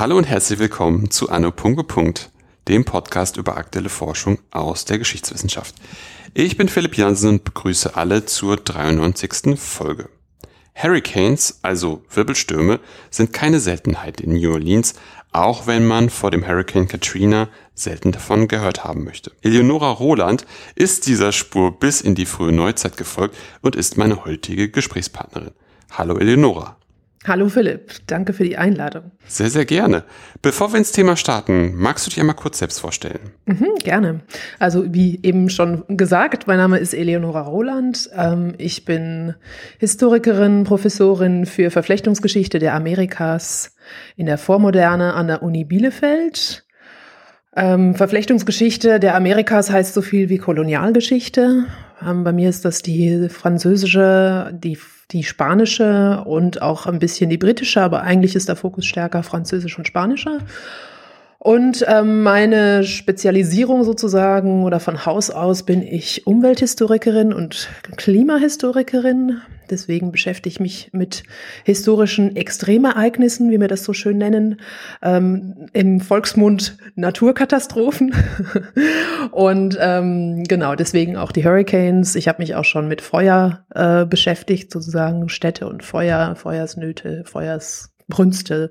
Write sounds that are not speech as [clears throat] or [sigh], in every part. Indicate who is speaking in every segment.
Speaker 1: Hallo und herzlich willkommen zu Anno. dem Podcast über aktuelle Forschung aus der Geschichtswissenschaft. Ich bin Philipp Jansen und begrüße alle zur 93. Folge. Hurricanes, also Wirbelstürme, sind keine Seltenheit in New Orleans, auch wenn man vor dem Hurricane Katrina selten davon gehört haben möchte. Eleonora Roland ist dieser Spur bis in die frühe Neuzeit gefolgt und ist meine heutige Gesprächspartnerin. Hallo Eleonora.
Speaker 2: Hallo Philipp, danke für die Einladung.
Speaker 1: Sehr, sehr gerne. Bevor wir ins Thema starten, magst du dich einmal kurz selbst vorstellen?
Speaker 2: Mhm, gerne. Also wie eben schon gesagt, mein Name ist Eleonora Roland. Ähm, ich bin Historikerin, Professorin für Verflechtungsgeschichte der Amerikas in der Vormoderne an der Uni Bielefeld. Ähm, Verflechtungsgeschichte der Amerikas heißt so viel wie Kolonialgeschichte. Ähm, bei mir ist das die französische, die die spanische und auch ein bisschen die britische, aber eigentlich ist der Fokus stärker französisch und spanischer. Und ähm, meine Spezialisierung sozusagen oder von Haus aus bin ich Umwelthistorikerin und Klimahistorikerin. Deswegen beschäftige ich mich mit historischen Extremereignissen, wie wir das so schön nennen, ähm, im Volksmund Naturkatastrophen. [laughs] und ähm, genau, deswegen auch die Hurricanes. Ich habe mich auch schon mit Feuer äh, beschäftigt, sozusagen Städte und Feuer, Feuersnöte, Feuers Brünste.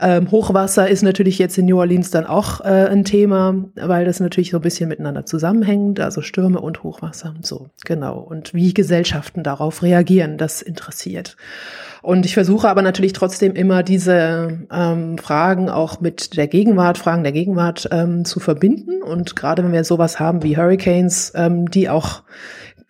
Speaker 2: Ähm, Hochwasser ist natürlich jetzt in New Orleans dann auch äh, ein Thema, weil das natürlich so ein bisschen miteinander zusammenhängt, also Stürme und Hochwasser. So, genau. Und wie Gesellschaften darauf reagieren, das interessiert. Und ich versuche aber natürlich trotzdem immer diese ähm, Fragen auch mit der Gegenwart, Fragen der Gegenwart ähm, zu verbinden. Und gerade wenn wir sowas haben wie Hurricanes, ähm, die auch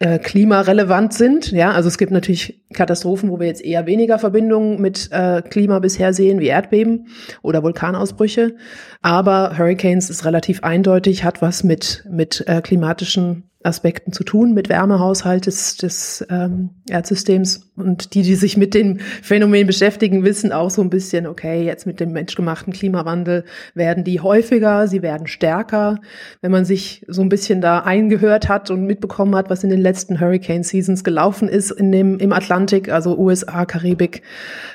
Speaker 2: äh, klimarelevant sind. Ja, also es gibt natürlich Katastrophen, wo wir jetzt eher weniger Verbindungen mit äh, Klima bisher sehen, wie Erdbeben oder Vulkanausbrüche. Aber Hurricanes ist relativ eindeutig, hat was mit, mit äh, klimatischen Aspekten zu tun, mit Wärmehaushalt des, des ähm, Erdsystems. Und die, die sich mit dem Phänomen beschäftigen, wissen auch so ein bisschen, okay, jetzt mit dem menschgemachten Klimawandel werden die häufiger, sie werden stärker. Wenn man sich so ein bisschen da eingehört hat und mitbekommen hat, was in den letzten Hurricane Seasons gelaufen ist in dem, im Atlantik, also USA, Karibik,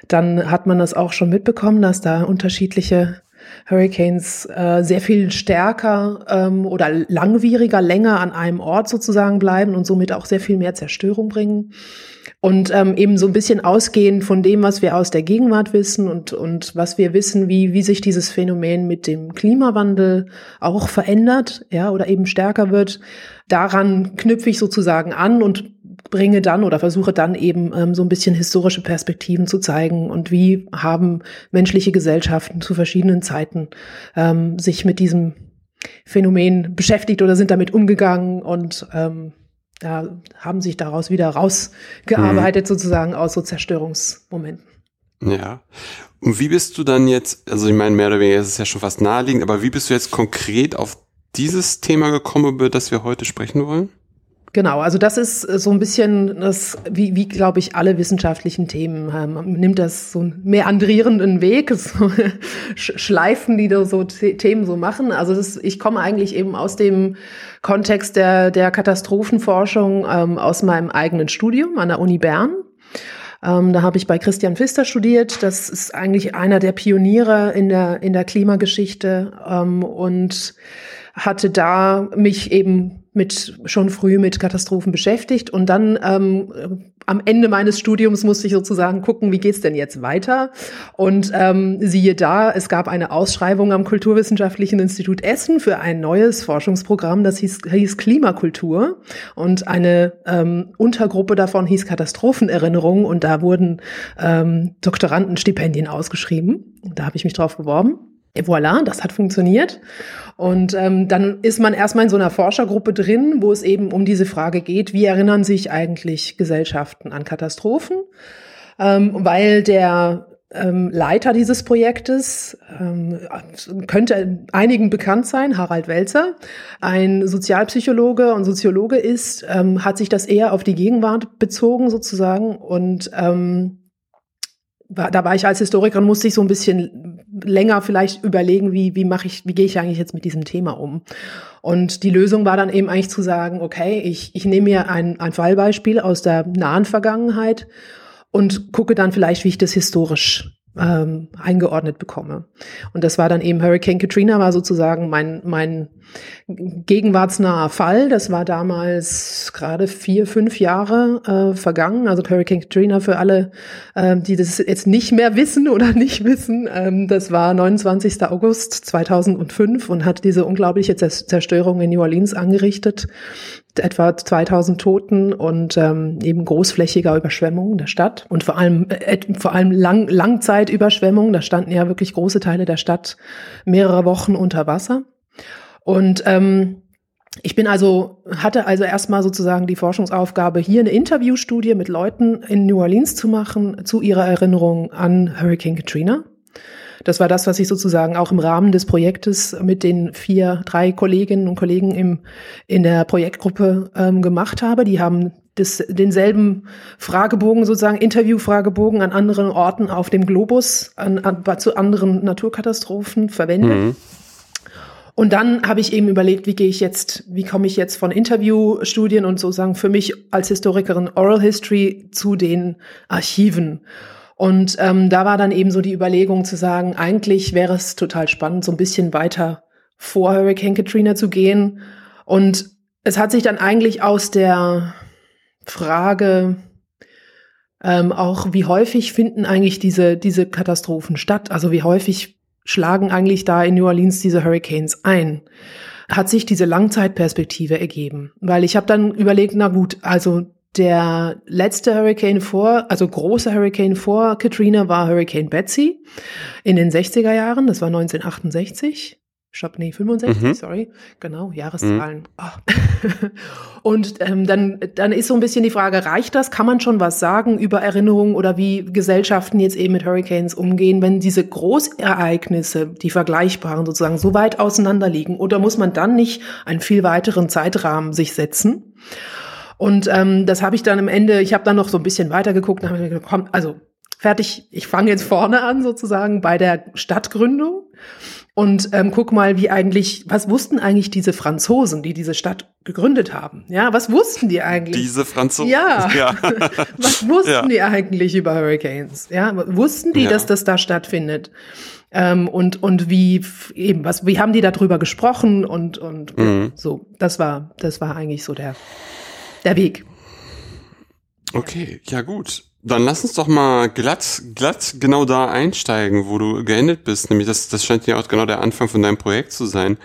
Speaker 2: dann hat man das auch schon mitbekommen, dass da unterschiedliche Hurricanes äh, sehr viel stärker ähm, oder langwieriger, länger an einem Ort sozusagen bleiben und somit auch sehr viel mehr Zerstörung bringen. Und ähm, eben so ein bisschen ausgehend von dem, was wir aus der Gegenwart wissen und, und was wir wissen, wie, wie sich dieses Phänomen mit dem Klimawandel auch verändert, ja, oder eben stärker wird. Daran knüpfe ich sozusagen an und bringe dann oder versuche dann eben ähm, so ein bisschen historische Perspektiven zu zeigen und wie haben menschliche Gesellschaften zu verschiedenen Zeiten ähm, sich mit diesem Phänomen beschäftigt oder sind damit umgegangen und ähm, da haben sich daraus wieder rausgearbeitet, mhm. sozusagen aus so Zerstörungsmomenten.
Speaker 1: Ja. Und wie bist du dann jetzt, also ich meine, mehr oder weniger ist es ja schon fast naheliegend, aber wie bist du jetzt konkret auf dieses Thema gekommen, über das wir heute sprechen wollen?
Speaker 2: Genau, also das ist äh, so ein bisschen das, wie, wie glaube ich, alle wissenschaftlichen Themen. Man nimmt das so einen meandrierenden Weg, [laughs] so Schleifen, die da so Themen so machen. Also das, ich komme eigentlich eben aus dem Kontext der, der Katastrophenforschung ähm, aus meinem eigenen Studium an der Uni Bern. Ähm, da habe ich bei Christian Pfister studiert. Das ist eigentlich einer der Pioniere in der, in der Klimageschichte ähm, und hatte da mich eben mit schon früh mit Katastrophen beschäftigt und dann ähm, am Ende meines Studiums musste ich sozusagen gucken, wie geht's denn jetzt weiter? Und ähm, siehe da, es gab eine Ausschreibung am Kulturwissenschaftlichen Institut Essen für ein neues Forschungsprogramm, das hieß, hieß Klimakultur und eine ähm, Untergruppe davon hieß Katastrophenerinnerung und da wurden ähm, Doktorandenstipendien ausgeschrieben. Da habe ich mich drauf beworben. Voilà, das hat funktioniert. Und ähm, dann ist man erstmal in so einer Forschergruppe drin, wo es eben um diese Frage geht, wie erinnern sich eigentlich Gesellschaften an Katastrophen? Ähm, weil der ähm, Leiter dieses Projektes ähm, könnte einigen bekannt sein, Harald Welzer, ein Sozialpsychologe und Soziologe ist, ähm, hat sich das eher auf die Gegenwart bezogen sozusagen und ähm, da war ich als Historikerin, musste ich so ein bisschen länger vielleicht überlegen, wie, wie mache ich, wie gehe ich eigentlich jetzt mit diesem Thema um? Und die Lösung war dann eben eigentlich zu sagen, okay, ich, ich nehme mir ein, ein Fallbeispiel aus der nahen Vergangenheit und gucke dann vielleicht, wie ich das historisch ähm, eingeordnet bekomme. Und das war dann eben Hurricane Katrina war sozusagen mein, mein gegenwartsnaher Fall. Das war damals gerade vier, fünf Jahre äh, vergangen. Also Hurricane Katrina für alle, äh, die das jetzt nicht mehr wissen oder [laughs] nicht wissen. Ähm, das war 29. August 2005 und hat diese unglaubliche Zerstörung in New Orleans angerichtet etwa 2000 Toten und ähm, eben großflächiger Überschwemmungen der Stadt und vor allem äh, vor allem Lang Langzeitüberschwemmungen. Da standen ja wirklich große Teile der Stadt mehrere Wochen unter Wasser. Und ähm, ich bin also, hatte also erstmal sozusagen die Forschungsaufgabe, hier eine Interviewstudie mit Leuten in New Orleans zu machen zu ihrer Erinnerung an Hurricane Katrina. Das war das, was ich sozusagen auch im Rahmen des Projektes mit den vier, drei Kolleginnen und Kollegen im, in der Projektgruppe ähm, gemacht habe. Die haben das, denselben Fragebogen, sozusagen Interviewfragebogen an anderen Orten auf dem Globus, an, an, zu anderen Naturkatastrophen verwendet. Mhm. Und dann habe ich eben überlegt, wie gehe ich jetzt, wie komme ich jetzt von Interviewstudien und sozusagen für mich als Historikerin Oral History zu den Archiven. Und ähm, da war dann eben so die Überlegung zu sagen, eigentlich wäre es total spannend, so ein bisschen weiter vor Hurricane Katrina zu gehen. Und es hat sich dann eigentlich aus der Frage ähm, auch, wie häufig finden eigentlich diese, diese Katastrophen statt? Also wie häufig schlagen eigentlich da in New Orleans diese Hurricanes ein? Hat sich diese Langzeitperspektive ergeben? Weil ich habe dann überlegt, na gut, also der letzte Hurricane vor, also große Hurricane vor Katrina war Hurricane Betsy in den 60er Jahren, das war 1968. Stopp, nee, 65, mhm. sorry. Genau, Jahreszahlen. Mhm. Oh. [laughs] und ähm, dann, dann ist so ein bisschen die Frage, reicht das? Kann man schon was sagen über Erinnerungen oder wie Gesellschaften jetzt eben mit Hurricanes umgehen, wenn diese Großereignisse, die vergleichbaren sozusagen, so weit auseinander liegen? Oder muss man dann nicht einen viel weiteren Zeitrahmen sich setzen? Und ähm, das habe ich dann am Ende, ich habe dann noch so ein bisschen weitergeguckt und habe mir gedacht, komm, also fertig, ich fange jetzt vorne an sozusagen bei der Stadtgründung und ähm, guck mal, wie eigentlich, was wussten eigentlich diese Franzosen, die diese Stadt gegründet haben? Ja, was wussten die eigentlich?
Speaker 1: Diese Franzosen.
Speaker 2: Ja. ja. [laughs] was wussten ja. die eigentlich über Hurricanes? Ja, wussten die, ja. dass das da stattfindet? Ähm, und und wie eben was, wie haben die darüber gesprochen und und mhm. so? Das war das war eigentlich so der der Weg.
Speaker 1: Okay, ja gut. Dann lass uns doch mal glatt, glatt genau da einsteigen, wo du geendet bist. Nämlich, das, das scheint ja auch genau der Anfang von deinem Projekt zu sein.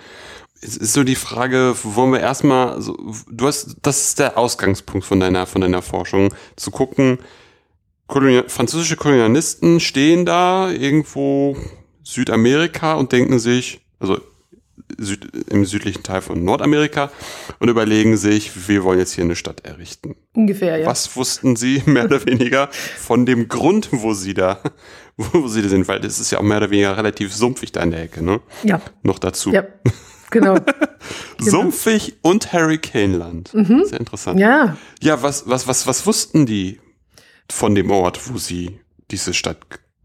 Speaker 1: Es ist so die Frage, wollen wir erstmal, so, du hast, das ist der Ausgangspunkt von deiner, von deiner Forschung, zu gucken, Kolonial, französische Kolonialisten stehen da irgendwo Südamerika und denken sich, also Süd, im südlichen Teil von Nordamerika und überlegen sich, wir wollen jetzt hier eine Stadt errichten.
Speaker 2: Ungefähr, ja.
Speaker 1: Was wussten Sie [laughs] mehr oder weniger von dem Grund, wo Sie da, [laughs] wo Sie da sind? Weil das ist ja auch mehr oder weniger relativ sumpfig da in der Ecke, ne?
Speaker 2: Ja.
Speaker 1: Noch dazu.
Speaker 2: Ja. Genau. [laughs] genau.
Speaker 1: Sumpfig und Hurricane-Land. Mhm. Sehr interessant.
Speaker 2: Ja.
Speaker 1: Ja, was, was, was, was wussten die von dem Ort, wo Sie diese Stadt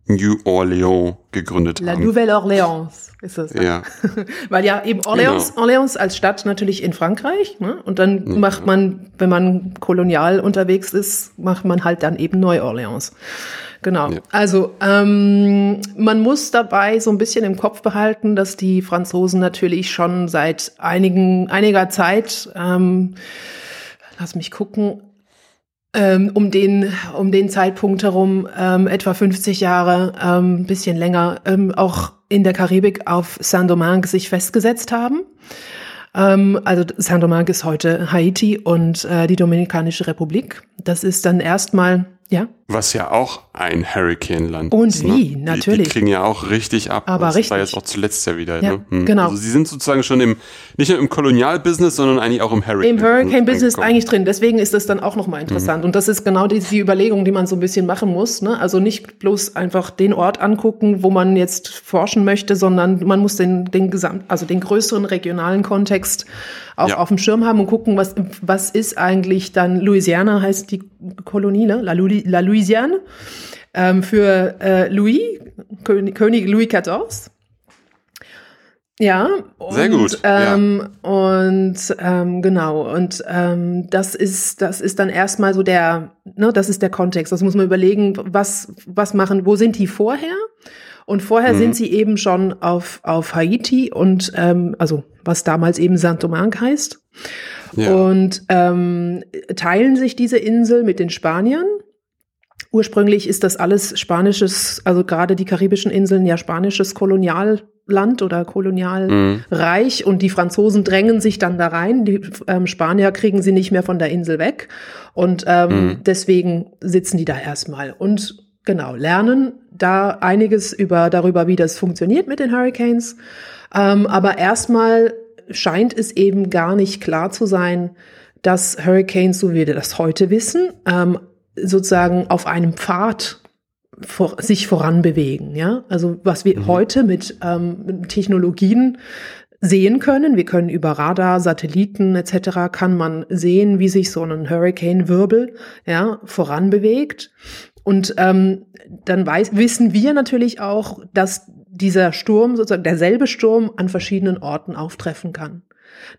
Speaker 1: New Orleans gegründet
Speaker 2: La
Speaker 1: haben.
Speaker 2: La Nouvelle-Orléans ist das.
Speaker 1: Ja. [laughs]
Speaker 2: Weil ja eben Orleans, genau. Orleans als Stadt natürlich in Frankreich, ne? Und dann mhm. macht man, wenn man kolonial unterwegs ist, macht man halt dann eben Neu-Orleans. Genau. Ja. Also ähm, man muss dabei so ein bisschen im Kopf behalten, dass die Franzosen natürlich schon seit einigen einiger Zeit ähm, lass mich gucken, ähm, um den um den Zeitpunkt herum ähm, etwa 50 Jahre, ähm, bisschen länger, ähm, auch in der Karibik auf Saint-Domingue sich festgesetzt haben. Ähm, also Saint-Domingue ist heute Haiti und äh, die Dominikanische Republik. Das ist dann erstmal ja.
Speaker 1: Was ja auch ein Hurricane-Land
Speaker 2: Und ist. Und wie,
Speaker 1: ne?
Speaker 2: natürlich.
Speaker 1: Die, die, kriegen ja auch richtig ab.
Speaker 2: Aber
Speaker 1: das
Speaker 2: richtig.
Speaker 1: war jetzt auch zuletzt ja wieder.
Speaker 2: Ja,
Speaker 1: ne? hm.
Speaker 2: genau.
Speaker 1: Also sie sind sozusagen schon im, nicht nur im Kolonialbusiness, sondern eigentlich auch im Hurricane.
Speaker 2: Im Hurricane-Business eigentlich drin. Deswegen ist das dann auch nochmal interessant. Mhm. Und das ist genau die, die Überlegung, die man so ein bisschen machen muss. Ne? Also nicht bloß einfach den Ort angucken, wo man jetzt forschen möchte, sondern man muss den, den gesamt, also den größeren regionalen Kontext auch ja. auf dem Schirm haben und gucken, was, was ist eigentlich dann Louisiana heißt die Kolonie, ne? La, La Louisiane ähm, für äh, Louis, König, König Louis XIV. Ja,
Speaker 1: und, sehr gut.
Speaker 2: Ähm, ja. Und ähm, genau, und ähm, das ist das ist dann erstmal so der, ne, das ist der Kontext. Das muss man überlegen, was was machen, wo sind die vorher? Und vorher mhm. sind sie eben schon auf auf Haiti und ähm, also was damals eben Saint Domingue heißt. Ja. Und ähm, teilen sich diese Insel mit den Spaniern. Ursprünglich ist das alles spanisches, also gerade die karibischen Inseln ja spanisches Kolonial Land oder Kolonialreich mhm. und die Franzosen drängen sich dann da rein. Die ähm, Spanier kriegen sie nicht mehr von der Insel weg und ähm, mhm. deswegen sitzen die da erstmal und genau lernen da einiges über darüber, wie das funktioniert mit den Hurricanes. Ähm, aber erstmal scheint es eben gar nicht klar zu sein, dass Hurricanes, so wie wir das heute wissen, ähm, sozusagen auf einem Pfad vor, sich voranbewegen. Ja, also was wir mhm. heute mit, ähm, Technologien sehen können. Wir können über Radar, Satelliten etc. kann man sehen, wie sich so ein Hurricane-Wirbel ja, voranbewegt. Und ähm, dann weiß, wissen wir natürlich auch, dass dieser Sturm, sozusagen derselbe Sturm, an verschiedenen Orten auftreffen kann.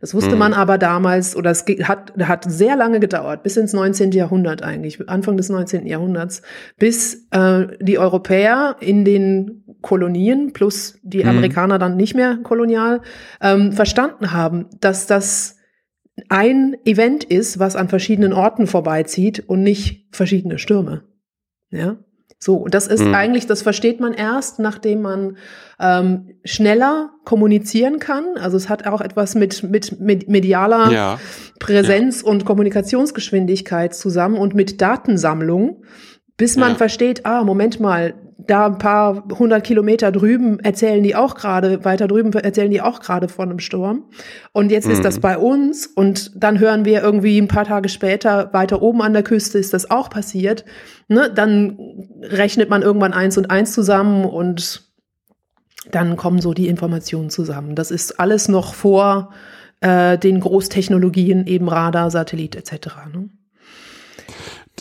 Speaker 2: Das wusste hm. man aber damals, oder es hat, hat sehr lange gedauert, bis ins 19. Jahrhundert eigentlich, Anfang des 19. Jahrhunderts, bis äh, die Europäer in den Kolonien plus die hm. Amerikaner dann nicht mehr kolonial ähm, verstanden haben, dass das ein Event ist, was an verschiedenen Orten vorbeizieht und nicht verschiedene Stürme. Ja. So, und das ist mhm. eigentlich, das versteht man erst, nachdem man ähm, schneller kommunizieren kann. Also es hat auch etwas mit, mit, mit medialer ja. Präsenz ja. und Kommunikationsgeschwindigkeit zusammen und mit Datensammlung, bis man ja. versteht, ah, Moment mal, da ein paar hundert Kilometer drüben erzählen die auch gerade, weiter drüben erzählen die auch gerade von einem Sturm. Und jetzt mhm. ist das mhm. bei uns und dann hören wir irgendwie ein paar Tage später, weiter oben an der Küste ist das auch passiert. Ne? Dann rechnet man irgendwann eins und eins zusammen und dann kommen so die Informationen zusammen. Das ist alles noch vor äh, den Großtechnologien, eben Radar, Satellit etc. Ne?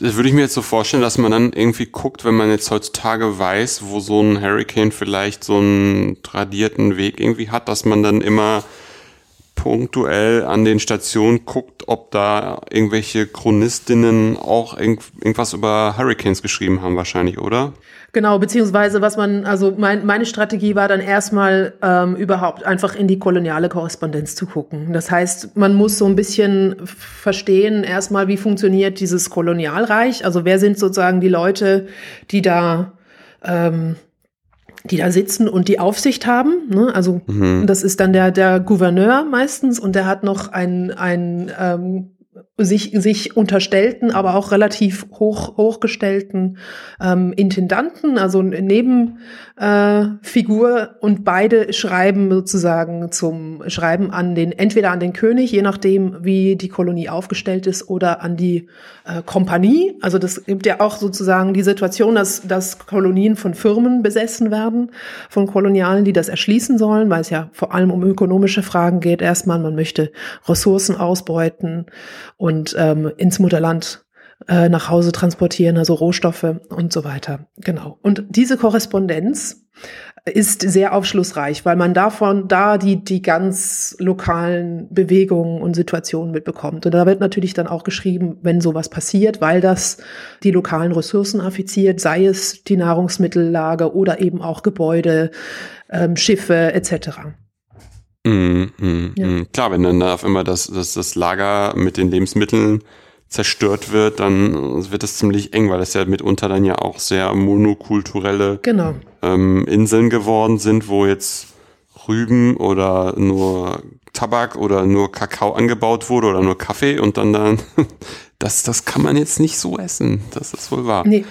Speaker 1: Das würde ich mir jetzt so vorstellen, dass man dann irgendwie guckt, wenn man jetzt heutzutage weiß, wo so ein Hurricane vielleicht so einen tradierten Weg irgendwie hat, dass man dann immer punktuell an den Stationen guckt, ob da irgendwelche Chronistinnen auch irgendwas über Hurricanes geschrieben haben, wahrscheinlich, oder?
Speaker 2: Genau, beziehungsweise was man, also mein, meine Strategie war dann erstmal ähm, überhaupt einfach in die koloniale Korrespondenz zu gucken. Das heißt, man muss so ein bisschen verstehen, erstmal, wie funktioniert dieses Kolonialreich. Also wer sind sozusagen die Leute, die da ähm, die da sitzen und die Aufsicht haben. Ne? Also mhm. das ist dann der, der Gouverneur meistens und der hat noch ein, ein ähm, sich, sich unterstellten, aber auch relativ hoch, hochgestellten ähm, Intendanten, also Nebenfigur äh, und beide schreiben sozusagen zum Schreiben an den, entweder an den König, je nachdem, wie die Kolonie aufgestellt ist, oder an die äh, Kompanie. Also das gibt ja auch sozusagen die Situation, dass, dass Kolonien von Firmen besessen werden, von Kolonialen, die das erschließen sollen, weil es ja vor allem um ökonomische Fragen geht. Erstmal, man möchte Ressourcen ausbeuten und ähm, ins Mutterland äh, nach Hause transportieren, also Rohstoffe und so weiter. Genau. Und diese Korrespondenz ist sehr aufschlussreich, weil man davon da die, die ganz lokalen Bewegungen und Situationen mitbekommt. Und da wird natürlich dann auch geschrieben, wenn sowas passiert, weil das die lokalen Ressourcen affiziert, sei es die Nahrungsmittellage oder eben auch Gebäude, ähm, Schiffe etc.
Speaker 1: Mm, mm, ja. mm. Klar, wenn dann da auf immer das, das, das Lager mit den Lebensmitteln zerstört wird, dann wird es ziemlich eng, weil das ja mitunter dann ja auch sehr monokulturelle
Speaker 2: genau.
Speaker 1: ähm, Inseln geworden sind, wo jetzt Rüben oder nur Tabak oder nur Kakao angebaut wurde oder nur Kaffee und dann dann, [laughs] das, das kann man jetzt nicht so essen. Das ist wohl wahr. Nee.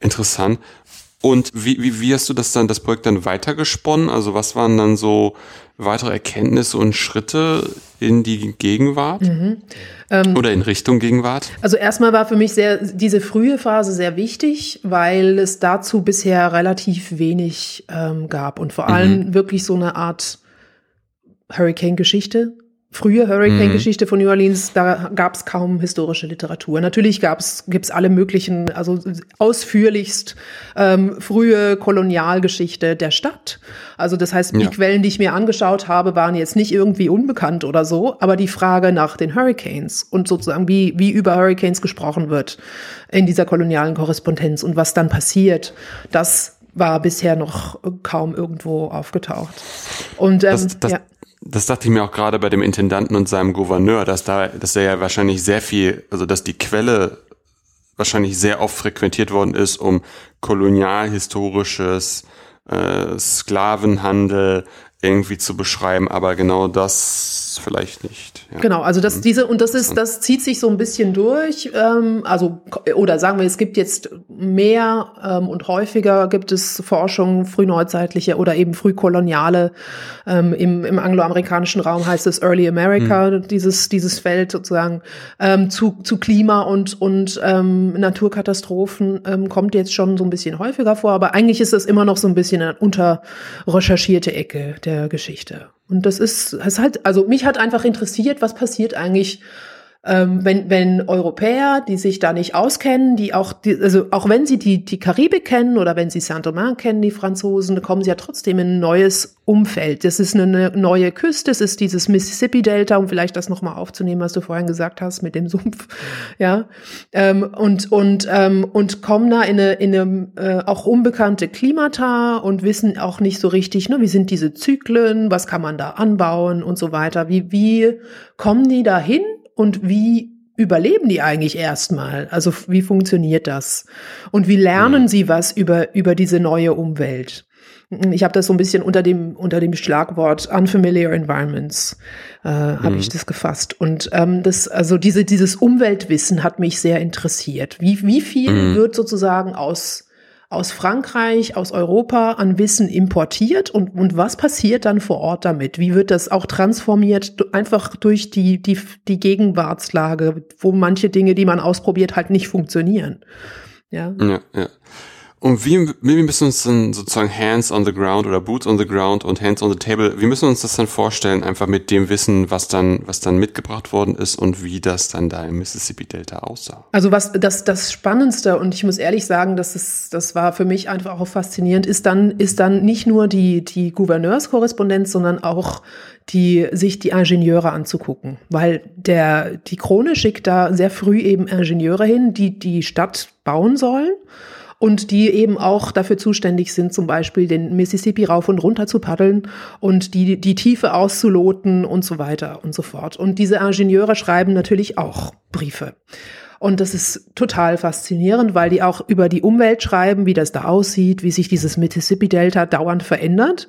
Speaker 1: Interessant. Und wie, wie, wie hast du das dann, das Projekt dann weitergesponnen? Also was waren dann so weitere Erkenntnisse und Schritte in die Gegenwart? Mhm. Ähm, Oder in Richtung Gegenwart?
Speaker 2: Also erstmal war für mich sehr, diese frühe Phase sehr wichtig, weil es dazu bisher relativ wenig ähm, gab und vor allem mhm. wirklich so eine Art Hurricane-Geschichte frühe Hurricane-Geschichte von New Orleans, da gab es kaum historische Literatur. Natürlich gab's gibt's alle möglichen, also ausführlichst ähm, frühe Kolonialgeschichte der Stadt. Also das heißt, die ja. Quellen, die ich mir angeschaut habe, waren jetzt nicht irgendwie unbekannt oder so, aber die Frage nach den Hurricanes und sozusagen wie wie über Hurricanes gesprochen wird in dieser kolonialen Korrespondenz und was dann passiert, das war bisher noch kaum irgendwo aufgetaucht. Und ähm,
Speaker 1: das, das,
Speaker 2: ja
Speaker 1: das dachte ich mir auch gerade bei dem Intendanten und seinem Gouverneur, dass da, dass er ja wahrscheinlich sehr viel, also dass die Quelle wahrscheinlich sehr oft frequentiert worden ist, um kolonialhistorisches äh, Sklavenhandel irgendwie zu beschreiben, aber genau das vielleicht nicht.
Speaker 2: Ja. Genau, also das mhm. diese und das ist das zieht sich so ein bisschen durch, ähm, also oder sagen wir, es gibt jetzt mehr ähm, und häufiger gibt es Forschung frühneuzeitliche oder eben frühkoloniale ähm, im, im angloamerikanischen Raum heißt es Early America mhm. dieses dieses Feld sozusagen ähm, zu zu Klima und und ähm, Naturkatastrophen ähm, kommt jetzt schon so ein bisschen häufiger vor, aber eigentlich ist das immer noch so ein bisschen eine unterrecherchierte Ecke der Geschichte. Und das ist, das halt, also mich hat einfach interessiert, was passiert eigentlich ähm, wenn, wenn Europäer, die sich da nicht auskennen, die auch, die, also auch wenn sie die, die Karibik kennen oder wenn sie Saint-Domingue kennen, die Franzosen, kommen sie ja trotzdem in ein neues Umfeld. Das ist eine neue Küste, es ist dieses Mississippi-Delta, um vielleicht das nochmal aufzunehmen, was du vorhin gesagt hast mit dem Sumpf, ja, ähm, und, und, ähm, und kommen da in eine, in eine äh, auch unbekannte Klimata und wissen auch nicht so richtig, ne, wie sind diese Zyklen, was kann man da anbauen und so weiter. Wie, wie kommen die da hin? Und wie überleben die eigentlich erstmal? Also wie funktioniert das? Und wie lernen mhm. sie was über, über diese neue Umwelt? Ich habe das so ein bisschen unter dem unter dem Schlagwort unfamiliar environments äh, habe mhm. ich das gefasst und ähm, das also diese dieses Umweltwissen hat mich sehr interessiert. Wie wie viel mhm. wird sozusagen aus aus Frankreich, aus Europa an Wissen importiert und, und was passiert dann vor Ort damit? Wie wird das auch transformiert einfach durch die, die, die Gegenwartslage, wo manche Dinge, die man ausprobiert, halt nicht funktionieren?
Speaker 1: Ja, ja. ja. Und wie, wie müssen uns dann sozusagen Hands on the Ground oder Boots on the Ground und Hands on the Table, wie müssen uns das dann vorstellen, einfach mit dem Wissen, was dann, was dann mitgebracht worden ist und wie das dann da im Mississippi Delta aussah?
Speaker 2: Also was das, das Spannendste, und ich muss ehrlich sagen, das ist, das war für mich einfach auch faszinierend, ist dann, ist dann nicht nur die, die Gouverneurskorrespondenz, sondern auch die, sich die Ingenieure anzugucken. Weil der, die Krone schickt da sehr früh eben Ingenieure hin, die die Stadt bauen sollen und die eben auch dafür zuständig sind, zum Beispiel den Mississippi rauf und runter zu paddeln und die, die Tiefe auszuloten und so weiter und so fort. Und diese Ingenieure schreiben natürlich auch Briefe. Und das ist total faszinierend, weil die auch über die Umwelt schreiben, wie das da aussieht, wie sich dieses Mississippi-Delta dauernd verändert.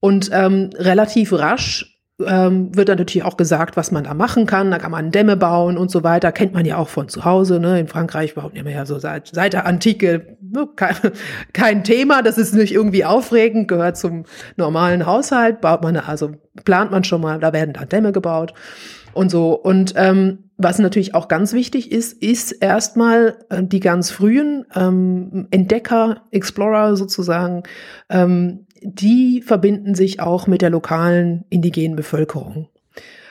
Speaker 2: Und ähm, relativ rasch ähm, wird dann natürlich auch gesagt, was man da machen kann. Da kann man Dämme bauen und so weiter. Kennt man ja auch von zu Hause. Ne? In Frankreich baut man ja so seit, seit der Antike ne? kein, [laughs] kein Thema. Das ist nicht irgendwie aufregend, gehört zum normalen Haushalt. Baut man also plant man schon mal, da werden da Dämme gebaut und so. Und ähm, was natürlich auch ganz wichtig ist, ist erstmal äh, die ganz frühen ähm, Entdecker, Explorer sozusagen, ähm, die verbinden sich auch mit der lokalen indigenen Bevölkerung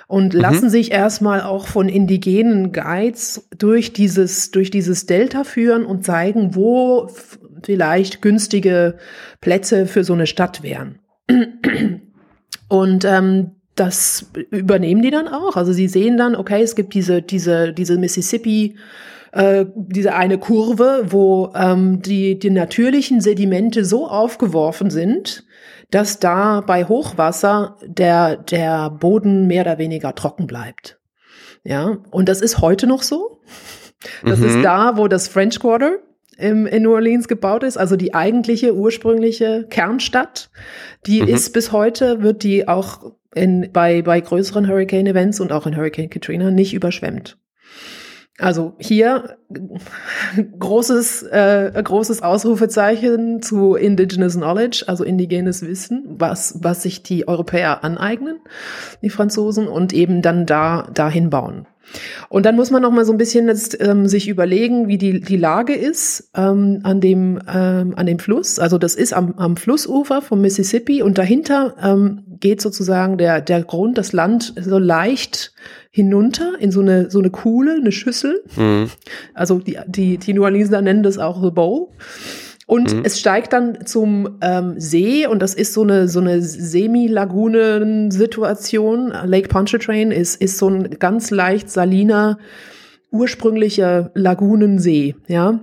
Speaker 2: und mhm. lassen sich erstmal auch von indigenen Guides durch dieses, durch dieses Delta führen und zeigen, wo vielleicht günstige Plätze für so eine Stadt wären. Und ähm, das übernehmen die dann auch. Also sie sehen dann, okay, es gibt diese, diese, diese Mississippi, äh, diese eine Kurve, wo ähm, die, die natürlichen Sedimente so aufgeworfen sind, dass da bei Hochwasser der, der Boden mehr oder weniger trocken bleibt. Ja, und das ist heute noch so. Das mhm. ist da, wo das French Quarter im, in New Orleans gebaut ist, also die eigentliche ursprüngliche Kernstadt. Die mhm. ist bis heute, wird die auch in, bei, bei größeren Hurricane-Events und auch in Hurricane Katrina nicht überschwemmt. Also hier großes, äh, großes Ausrufezeichen zu Indigenous Knowledge, also indigenes Wissen, was, was sich die Europäer aneignen, die Franzosen, und eben dann da dahin bauen. Und dann muss man noch mal so ein bisschen jetzt, ähm, sich überlegen, wie die, die Lage ist ähm, an, dem, ähm, an dem Fluss. Also das ist am, am Flussufer vom Mississippi und dahinter ähm, geht sozusagen der, der Grund, das Land so leicht hinunter in so eine, so eine Kuhle, eine Schüssel. Mhm. Also die, die, die New Orleanser nennen das auch The Bow. Und mhm. es steigt dann zum ähm, See und das ist so eine so eine Semi-Lagunen-Situation. Lake Pontchartrain ist ist so ein ganz leicht saliner ursprünglicher Lagunensee, ja,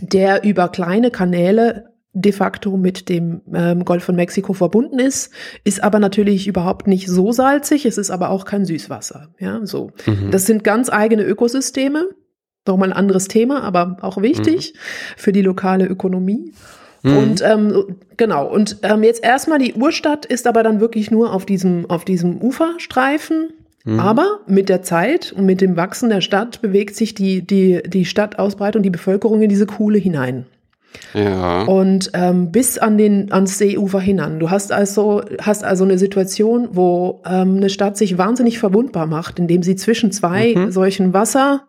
Speaker 2: der über kleine Kanäle de facto mit dem ähm, Golf von Mexiko verbunden ist, ist aber natürlich überhaupt nicht so salzig, es ist aber auch kein Süßwasser, ja, so. Mhm. Das sind ganz eigene Ökosysteme Nochmal ein anderes Thema, aber auch wichtig mhm. für die lokale Ökonomie. Mhm. Und ähm, genau, und ähm, jetzt erstmal die Urstadt ist aber dann wirklich nur auf diesem, auf diesem Uferstreifen. Mhm. Aber mit der Zeit und mit dem Wachsen der Stadt bewegt sich die, die, die Stadtausbreitung, die Bevölkerung in diese Kuhle hinein. Ja. Und ähm, bis an den ans Seeufer hinan. Du hast also hast also eine Situation, wo ähm, eine Stadt sich wahnsinnig verwundbar macht, indem sie zwischen zwei mhm. solchen Wasser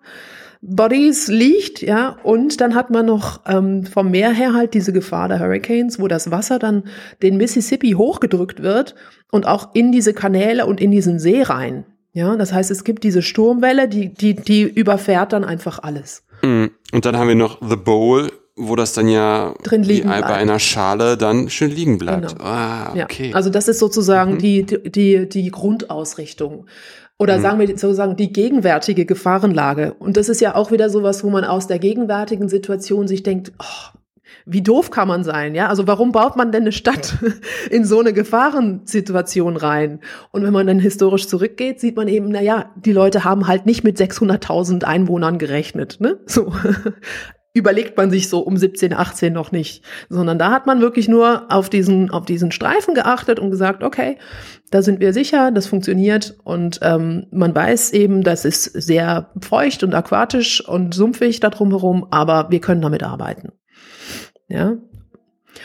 Speaker 2: Bodies liegt, ja, und dann hat man noch ähm, vom Meer her halt diese Gefahr der Hurricanes, wo das Wasser dann den Mississippi hochgedrückt wird und auch in diese Kanäle und in diesen See rein. Ja, das heißt, es gibt diese Sturmwelle, die, die, die überfährt dann einfach alles.
Speaker 1: Mm. Und dann haben wir noch The Bowl, wo das dann ja
Speaker 2: drin liegen
Speaker 1: bei einer Schale dann schön liegen bleibt.
Speaker 2: Genau. Ah, okay. Ja, also das ist sozusagen mhm. die, die, die Grundausrichtung. Oder mhm. sagen wir sozusagen die gegenwärtige Gefahrenlage. Und das ist ja auch wieder sowas, wo man aus der gegenwärtigen Situation sich denkt, oh, wie doof kann man sein, ja? Also warum baut man denn eine Stadt [laughs] in so eine Gefahrensituation rein? Und wenn man dann historisch zurückgeht, sieht man eben, na ja, die Leute haben halt nicht mit 600.000 Einwohnern gerechnet, ne? So überlegt man sich so um 17, 18 noch nicht, sondern da hat man wirklich nur auf diesen, auf diesen Streifen geachtet und gesagt, okay, da sind wir sicher, das funktioniert und ähm, man weiß eben, das ist sehr feucht und aquatisch und sumpfig da drumherum, aber wir können damit arbeiten. Ja.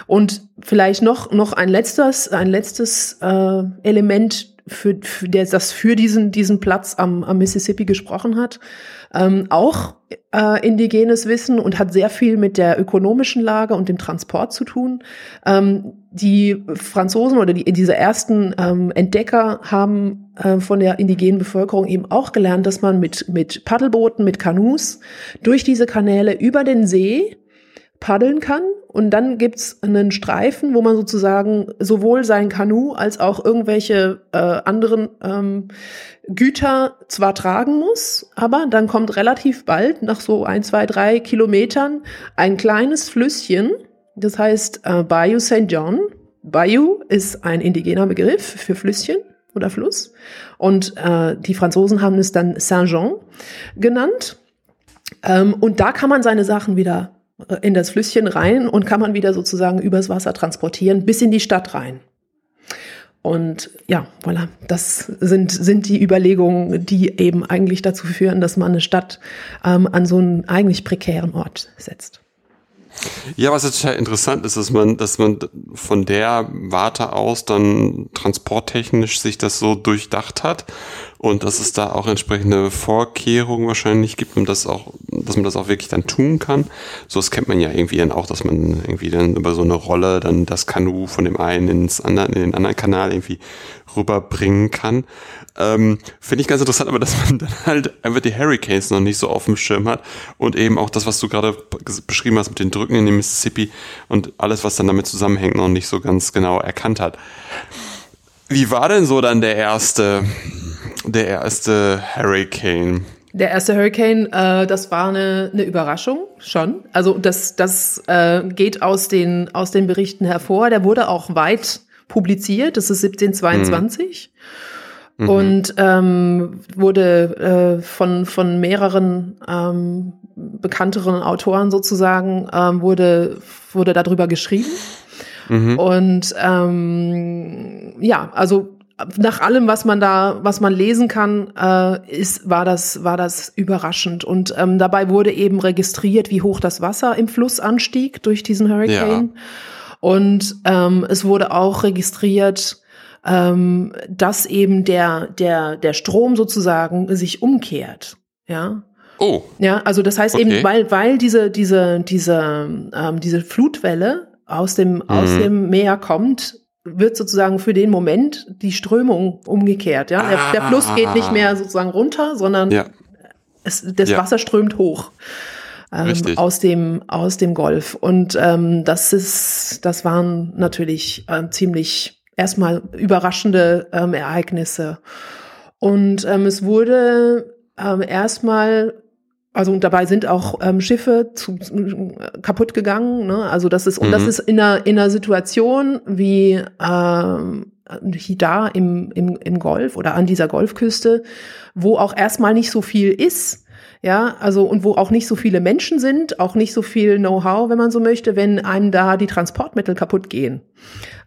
Speaker 2: Und vielleicht noch, noch ein letztes, ein letztes äh, Element für, für der das für diesen diesen Platz am, am Mississippi gesprochen hat, ähm, auch äh, indigenes Wissen und hat sehr viel mit der ökonomischen Lage und dem Transport zu tun. Ähm, die Franzosen oder die, diese ersten ähm, Entdecker haben äh, von der indigenen Bevölkerung eben auch gelernt, dass man mit mit Paddelbooten, mit Kanus durch diese Kanäle über den See paddeln kann und dann gibt's einen Streifen, wo man sozusagen sowohl sein Kanu als auch irgendwelche äh, anderen ähm, Güter zwar tragen muss, aber dann kommt relativ bald, nach so ein, zwei, drei Kilometern, ein kleines Flüsschen, das heißt äh, Bayou St. John. Bayou ist ein indigener Begriff für Flüsschen oder Fluss. Und äh, die Franzosen haben es dann Saint-Jean genannt. Ähm, und da kann man seine Sachen wieder in das Flüsschen rein und kann man wieder sozusagen übers Wasser transportieren bis in die Stadt rein. Und ja, voilà, das sind, sind die Überlegungen, die eben eigentlich dazu führen, dass man eine Stadt ähm, an so einen eigentlich prekären Ort setzt.
Speaker 1: Ja, was total interessant ist, dass man, dass man von der Warte aus dann transporttechnisch sich das so durchdacht hat und dass es da auch entsprechende Vorkehrungen wahrscheinlich gibt, um das auch, dass man das auch wirklich dann tun kann. So das kennt man ja irgendwie dann auch, dass man irgendwie dann über so eine Rolle dann das Kanu von dem einen ins andere, in den anderen Kanal irgendwie rüberbringen kann. Ähm, Finde ich ganz interessant, aber dass man [laughs] dann halt einfach die Hurricanes noch nicht so auf dem Schirm hat und eben auch das, was du gerade beschrieben hast mit den Drücken in dem Mississippi und alles, was dann damit zusammenhängt, noch nicht so ganz genau erkannt hat. Wie war denn so dann der erste der erste Hurricane.
Speaker 2: Der erste Hurricane, äh, das war eine, eine Überraschung schon. Also das, das äh, geht aus den, aus den Berichten hervor. Der wurde auch weit publiziert. Das ist 1722. Mhm. Und ähm, wurde äh, von, von mehreren ähm, bekannteren Autoren sozusagen, ähm, wurde, wurde darüber geschrieben. Mhm. Und ähm, ja, also nach allem, was man da, was man lesen kann, äh, ist, war das, war das überraschend. Und ähm, dabei wurde eben registriert, wie hoch das Wasser im Fluss anstieg durch diesen Hurricane. Ja. Und ähm, es wurde auch registriert, ähm, dass eben der, der, der Strom sozusagen sich umkehrt. Ja.
Speaker 1: Oh.
Speaker 2: Ja, also das heißt
Speaker 1: Okay.
Speaker 2: eben, weil, weil diese, diese, diese, ähm, diese Flutwelle aus dem, aus
Speaker 1: Mhm.
Speaker 2: dem Meer kommt, wird sozusagen für den Moment die Strömung umgekehrt. Ja, der, der Fluss geht nicht mehr sozusagen runter, sondern
Speaker 1: Ja.
Speaker 2: es, das
Speaker 1: Ja.
Speaker 2: Wasser strömt hoch. Ähm, aus dem aus dem Golf und ähm, das ist das waren natürlich ähm, ziemlich erstmal überraschende ähm, Ereignisse und ähm, es wurde ähm, erstmal also und dabei sind auch ähm, Schiffe zu, kaputt gegangen. Ne? Also das ist und das
Speaker 1: Mhm.
Speaker 2: ist in einer in einer Situation wie ähm, da im, im im Golf oder an dieser Golfküste, wo auch erstmal nicht so viel ist. Ja, also und wo auch nicht so viele Menschen sind, auch nicht so viel Know-how, wenn man so möchte, wenn einem da die Transportmittel kaputt gehen,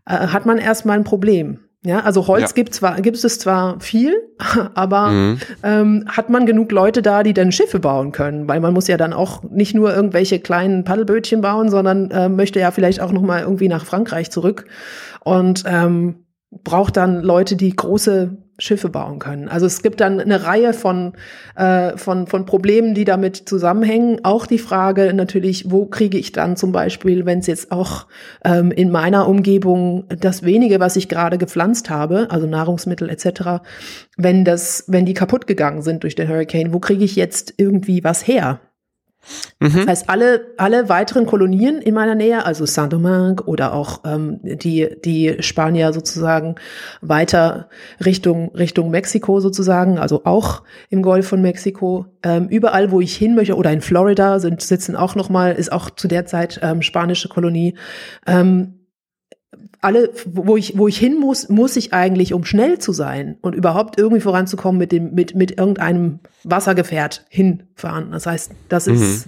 Speaker 2: äh, hat man erstmal ein Problem. Ja, also Holz
Speaker 1: Ja.
Speaker 2: gibt zwar gibt es zwar viel, [laughs] aber
Speaker 1: Mhm.
Speaker 2: ähm, hat man genug Leute da, die dann Schiffe bauen können, weil man muss ja dann auch nicht nur irgendwelche kleinen Paddelbötchen bauen, sondern äh, möchte ja vielleicht auch noch mal irgendwie nach Frankreich zurück und ähm, braucht dann Leute, die große Schiffe bauen können. Also es gibt dann eine Reihe von, äh, von, von Problemen, die damit zusammenhängen. Auch die Frage natürlich, wo kriege ich dann zum Beispiel, wenn es jetzt auch ähm, in meiner Umgebung das wenige, was ich gerade gepflanzt habe, also Nahrungsmittel etc., wenn das, wenn die kaputt gegangen sind durch den Hurricane, wo kriege ich jetzt irgendwie was her?
Speaker 1: Mhm.
Speaker 2: Das heißt, alle, alle weiteren Kolonien in meiner Nähe, also Saint-Domingue oder auch ähm, die, die Spanier sozusagen weiter Richtung, Richtung Mexiko sozusagen, also auch im Golf von Mexiko, ähm, überall, wo ich hin möchte, oder in Florida sind, sitzen auch nochmal, ist auch zu der Zeit ähm, spanische Kolonie. Ähm, alle, wo ich, wo ich hin muss, muss ich eigentlich, um schnell zu sein und überhaupt irgendwie voranzukommen mit dem, mit, mit irgendeinem Wassergefährt hinfahren. Das heißt, das ist,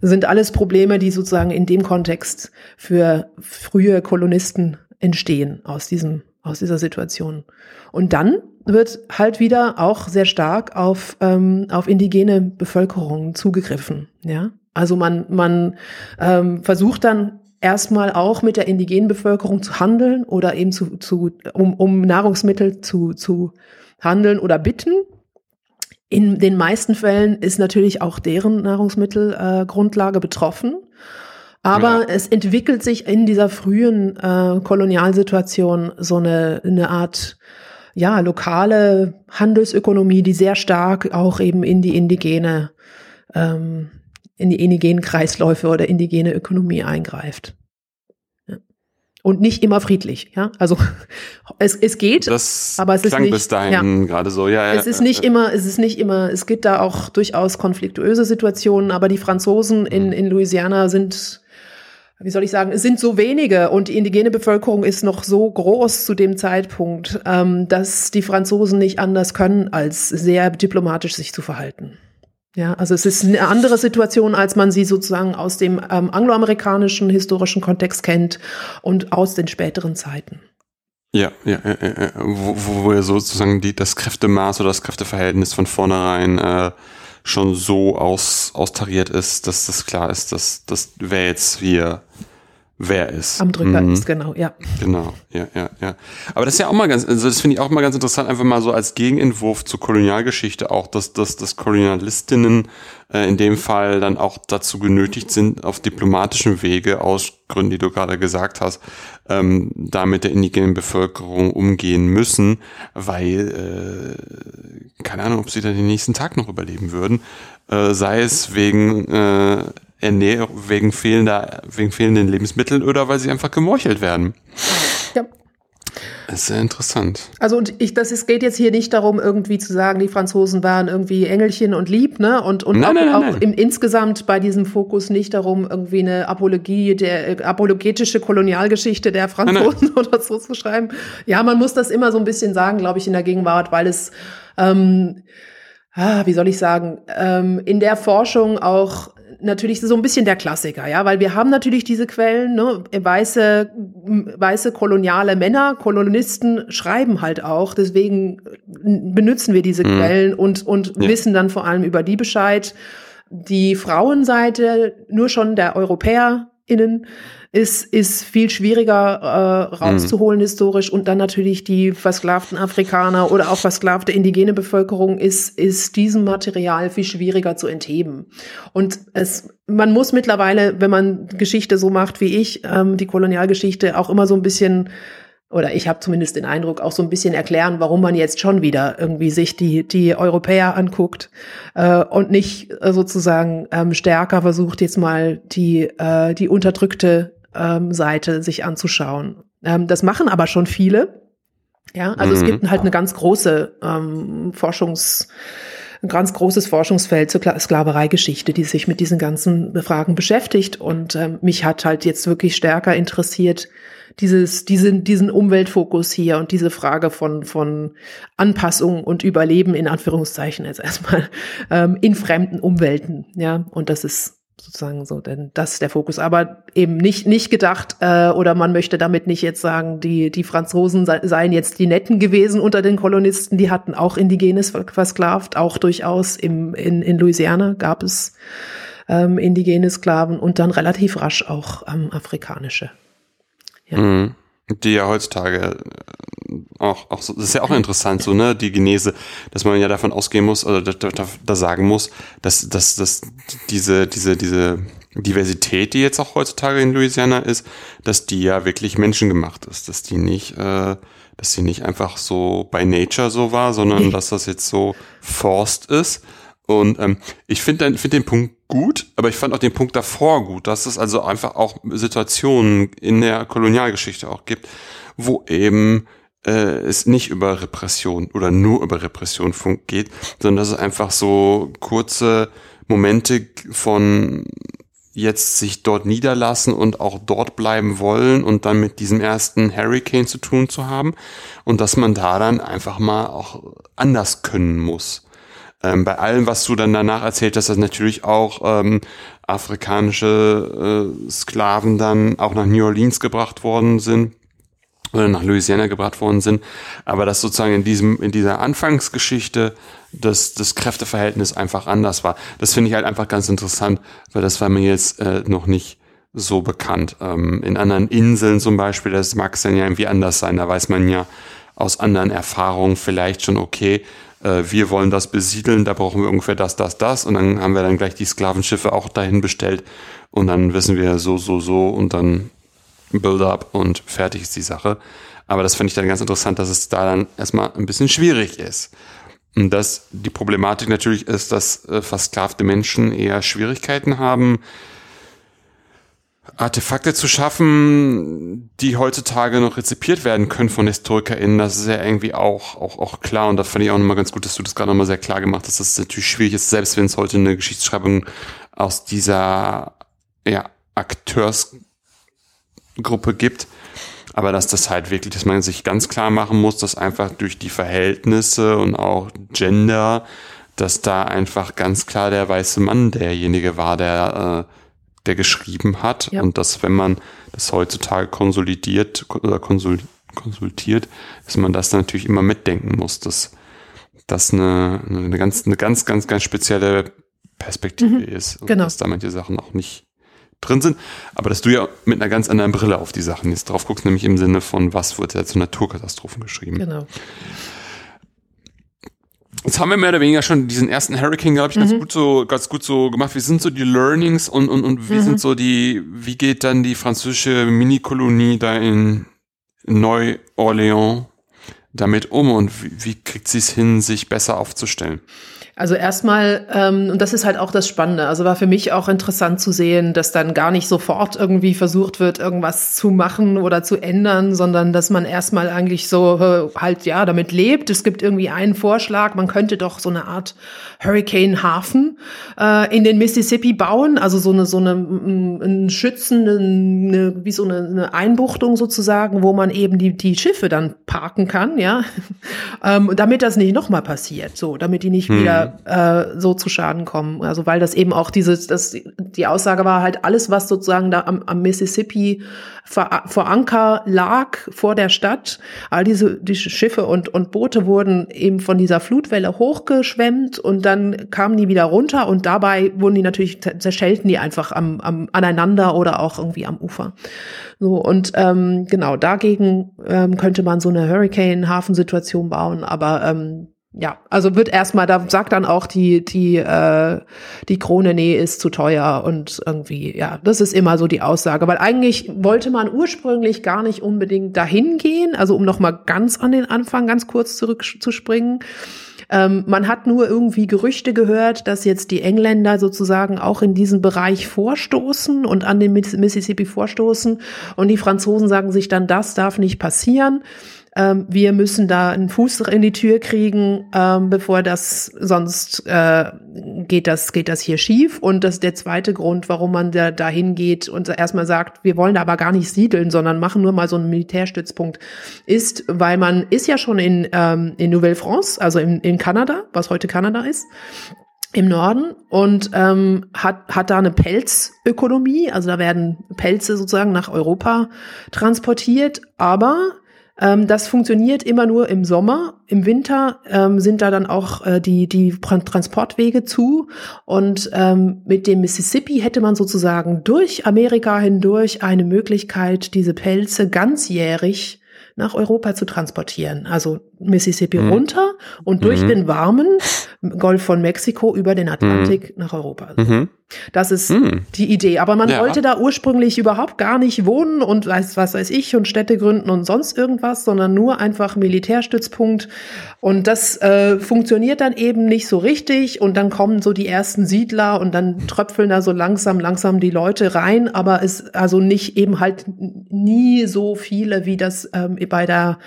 Speaker 2: sind alles Probleme, die sozusagen in dem Kontext für frühe Kolonisten entstehen aus diesem, aus dieser Situation. Und dann wird halt wieder auch sehr stark auf, ähm, auf indigene Bevölkerung zugegriffen, ja. Also man, man ähm, versucht dann erstmal auch mit der indigenen Bevölkerung zu handeln oder eben zu, zu um, um Nahrungsmittel zu, zu handeln oder bitten. In den meisten Fällen ist natürlich auch deren Nahrungsmittelgrundlage äh, betroffen. Aber
Speaker 1: Ja.
Speaker 2: es entwickelt sich in dieser frühen äh, Kolonialsituation so eine, eine Art ja, lokale Handelsökonomie, die sehr stark auch eben in die indigene ähm, in die indigenen Kreisläufe oder indigene Ökonomie eingreift. Ja. Und nicht immer friedlich, ja. Also [laughs] es, es geht,
Speaker 1: Das
Speaker 2: aber es ist nicht-
Speaker 1: bis dahin gerade so, ja. ja,
Speaker 2: es ist nicht immer, es ist nicht immer, es gibt da auch durchaus konfliktuöse Situationen, aber die Franzosen in, in Louisiana sind, wie soll ich sagen, es sind so wenige und die indigene Bevölkerung ist noch so groß zu dem Zeitpunkt, ähm, dass die Franzosen nicht anders können, als sehr diplomatisch sich zu verhalten. Ja, also es ist eine andere Situation, als man sie sozusagen aus dem ähm, angloamerikanischen historischen Kontext kennt und aus den späteren Zeiten.
Speaker 1: Ja, ja, ja. Wo, wo ja sozusagen die, das Kräftemaß oder das Kräfteverhältnis von vornherein äh, schon so aus, austariert ist, dass das klar ist, dass, dass wer jetzt hier wer ist.
Speaker 2: Am Drücker
Speaker 1: Mhm.
Speaker 2: ist, genau, ja.
Speaker 1: Genau, ja, ja, ja. Aber das ist ja auch mal ganz, also das finde ich auch mal ganz interessant, einfach mal so als Gegenentwurf zur Kolonialgeschichte auch, dass, dass, dass Kolonialistinnen äh, in dem Fall dann auch dazu genötigt sind, auf diplomatischem Wege, aus Gründen, die du gerade gesagt hast, ähm, da mit der indigenen Bevölkerung umgehen müssen, weil, äh, keine Ahnung, ob sie dann den nächsten Tag noch überleben würden, äh, sei es wegen äh, Ernährung, wegen fehlender, wegen fehlenden Lebensmitteln oder weil sie einfach gemorchelt werden.
Speaker 2: ja.
Speaker 1: Das ist sehr interessant.
Speaker 2: Also und ich, das ist, geht jetzt hier nicht darum, irgendwie zu sagen, die Franzosen waren irgendwie Engelchen und lieb, ne? Und, und
Speaker 1: Nein,
Speaker 2: auch,
Speaker 1: nein, nein,
Speaker 2: auch. Im, insgesamt bei diesem Fokus nicht darum, irgendwie eine Apologie, der äh, apologetische Kolonialgeschichte der Franzosen [laughs] oder so zu schreiben. Ja, man muss das immer so ein bisschen sagen, glaube ich, in der Gegenwart, weil es ähm, ah, wie soll ich sagen, ähm, in der Forschung auch natürlich so ein bisschen der Klassiker, ja, weil wir haben natürlich diese Quellen, ne, weiße, weiße koloniale Männer, Kolonisten schreiben halt auch, deswegen benutzen wir diese
Speaker 1: Mhm.
Speaker 2: Quellen und, und
Speaker 1: Ja.
Speaker 2: wissen dann vor allem über die Bescheid. Die Frauenseite, nur schon der Europäer innen ist, ist viel schwieriger äh, rauszuholen mhm. historisch und dann natürlich die versklavten Afrikaner oder auch versklavte indigene Bevölkerung ist, ist diesem Material viel schwieriger zu entheben. Und es, man muss mittlerweile, wenn man Geschichte so macht wie ich, ähm, die Kolonialgeschichte auch immer so ein bisschen oder ich habe zumindest den Eindruck, auch so ein bisschen erklären, warum man jetzt schon wieder irgendwie sich die, die Europäer anguckt äh, und nicht äh, sozusagen ähm, stärker versucht, jetzt mal die, äh, die unterdrückte ähm, Seite sich anzuschauen. Ähm, das machen aber schon viele. Ja, also mhm. es gibt halt eine ganz große ähm, Forschungs- ein ganz großes Forschungsfeld zur Sklavereigeschichte, die sich mit diesen ganzen Fragen beschäftigt. Und ähm, mich hat halt jetzt wirklich stärker interessiert, dieses, diesen, diesen Umweltfokus hier und diese Frage von, von Anpassung und Überleben in Anführungszeichen jetzt erstmal ähm, in fremden Umwelten. Ja, und das ist sozusagen so, denn das ist der Fokus. Aber eben nicht, nicht gedacht, äh, oder man möchte damit nicht jetzt sagen, die, die Franzosen seien jetzt die Netten gewesen unter den Kolonisten, die hatten auch Indigenes versklavt, auch durchaus im, in, in Louisiana gab es ähm, indigene Sklaven und dann relativ rasch auch ähm, afrikanische.
Speaker 1: Ja. Mhm. Die ja heutzutage äh, auch, auch so, das ist ja auch interessant, so, ne, die Genese, dass man ja davon ausgehen muss, oder da, da, da sagen muss, dass, dass, dass diese, diese, diese Diversität, die jetzt auch heutzutage in Louisiana ist, dass die ja wirklich menschengemacht ist, dass die nicht, äh, dass die nicht einfach so by nature so war, sondern [laughs] dass das jetzt so forced ist. Und ähm, ich finde find den Punkt gut, aber ich fand auch den Punkt davor gut, dass es also einfach auch Situationen in der Kolonialgeschichte auch gibt, wo eben äh, es nicht über Repression oder nur über Repression geht, sondern dass es einfach so kurze Momente von jetzt sich dort niederlassen und auch dort bleiben wollen und dann mit diesem ersten Hurricane zu tun zu haben und dass man da dann einfach mal auch anders können muss ähm, bei allem, was du dann danach erzählt hast, dass natürlich auch ähm, afrikanische äh, Sklaven dann auch nach New Orleans gebracht worden sind oder nach Louisiana gebracht worden sind, aber dass sozusagen in diesem in dieser Anfangsgeschichte das das Kräfteverhältnis einfach anders war. Das finde ich halt einfach ganz interessant, weil das war mir jetzt äh, noch nicht so bekannt. Ähm, in anderen Inseln zum Beispiel, das mag es dann ja irgendwie anders sein. Da weiß man ja aus anderen Erfahrungen vielleicht schon okay, äh, wir wollen das besiedeln, da brauchen wir ungefähr das, das, das und dann haben wir dann gleich die Sklavenschiffe auch dahin bestellt und dann wissen wir so, so, so und dann Build-up und fertig ist die Sache. Aber das finde ich dann ganz interessant, dass es da dann erstmal ein bisschen schwierig ist. Und dass die Problematik natürlich ist, dass äh, versklavte Menschen eher Schwierigkeiten haben, Artefakte zu schaffen, die heutzutage noch rezipiert werden können von HistorikerInnen, das ist ja irgendwie auch, auch, auch klar. Und da fand ich auch nochmal ganz gut, dass du das gerade nochmal sehr klar gemacht hast, dass es natürlich schwierig ist, selbst wenn es heute eine Geschichtsschreibung aus dieser ja, Akteursgruppe gibt. Aber dass das halt wirklich, dass man sich ganz klar machen muss, dass einfach durch die Verhältnisse und auch Gender, dass da einfach ganz klar der weiße Mann derjenige war, der äh, der geschrieben hat. Ja. Und dass, wenn man das heutzutage konsolidiert oder konsul, konsultiert, dass man das natürlich immer mitdenken muss, dass das eine, eine ganz, eine ganz, ganz, ganz spezielle Perspektive mhm. ist. Und
Speaker 2: genau.
Speaker 1: dass da manche Sachen auch nicht drin sind. Aber dass du ja mit einer ganz anderen Brille auf die Sachen jetzt drauf guckst, nämlich im Sinne von, was wird ja zu Naturkatastrophen geschrieben.
Speaker 2: Genau.
Speaker 1: Jetzt haben wir mehr oder weniger schon diesen ersten Hurricane, glaube ich, ganz mhm. gut so, ganz gut so gemacht. Wie sind so die Learnings und, und, und wie mhm. sind so die, wie geht dann die französische Mini-Kolonie da in Neu-Orléans damit um und wie, wie kriegt sie es hin, sich besser aufzustellen?
Speaker 2: Also erstmal, ähm, und das ist halt auch das Spannende, also war für mich auch interessant zu sehen, dass dann gar nicht sofort irgendwie versucht wird, irgendwas zu machen oder zu ändern, sondern dass man erstmal eigentlich so äh, halt ja damit lebt. Es gibt irgendwie einen Vorschlag, man könnte doch so eine Art Hurricane-Hafen äh, in den Mississippi bauen, also so eine so eine ein Schützen, eine, wie so eine, eine Einbuchtung sozusagen, wo man eben die die Schiffe dann parken kann, ja, [laughs] ähm, damit das nicht nochmal passiert, so, damit die nicht hm. wieder äh, so zu Schaden kommen. Also weil das eben auch dieses, das, die Aussage war halt alles, was sozusagen da am, am Mississippi vor, vor Anker lag vor der Stadt, all diese die Schiffe und, und Boote wurden eben von dieser Flutwelle hochgeschwemmt und dann kamen die wieder runter und dabei wurden die natürlich, zerschellten die einfach am, am aneinander oder auch irgendwie am Ufer. So, und ähm, genau, dagegen ähm, könnte man so eine Hurricane-Hafensituation bauen, aber ähm, ja, also wird erstmal, da sagt dann auch die, die, äh, die Krone, nee, ist zu teuer und irgendwie, ja, das ist immer so die Aussage. Weil eigentlich wollte man ursprünglich gar nicht unbedingt dahin gehen, also um nochmal ganz an den Anfang ganz kurz zurückzuspringen. Ähm, man hat nur irgendwie Gerüchte gehört, dass jetzt die Engländer sozusagen auch in diesen Bereich vorstoßen und an den Mississippi vorstoßen. Und die Franzosen sagen sich dann, das darf nicht passieren ähm, wir müssen da einen Fuß in die Tür kriegen, ähm, bevor das, sonst äh, geht das, geht das hier schief. Und das ist der zweite Grund, warum man da dahin geht und erstmal sagt, wir wollen da aber gar nicht siedeln, sondern machen nur mal so einen Militärstützpunkt, ist, weil man ist ja schon in, ähm, in Nouvelle-France, also in, in Kanada, was heute Kanada ist im Norden und ähm, hat, hat da eine Pelzökonomie, also da werden Pelze sozusagen nach Europa transportiert, aber ähm, das funktioniert immer nur im Sommer. Im Winter ähm, sind da dann auch äh, die, die Transportwege zu. Und ähm, mit dem Mississippi hätte man sozusagen durch Amerika hindurch eine Möglichkeit, diese Pelze ganzjährig nach Europa zu transportieren. Also Mississippi mhm. runter und durch mhm. den warmen Golf von Mexiko über den Atlantik mhm. nach Europa. Mhm. Das ist mhm. die Idee. Aber man ja. wollte da ursprünglich überhaupt gar nicht wohnen und weiß, was weiß ich und Städte gründen und sonst irgendwas, sondern nur einfach Militärstützpunkt. Und das äh, funktioniert dann eben nicht so richtig. Und dann kommen so die ersten Siedler und dann tröpfeln da so langsam, langsam die Leute rein. Aber es also nicht eben halt nie so viele, wie das ähm, bei der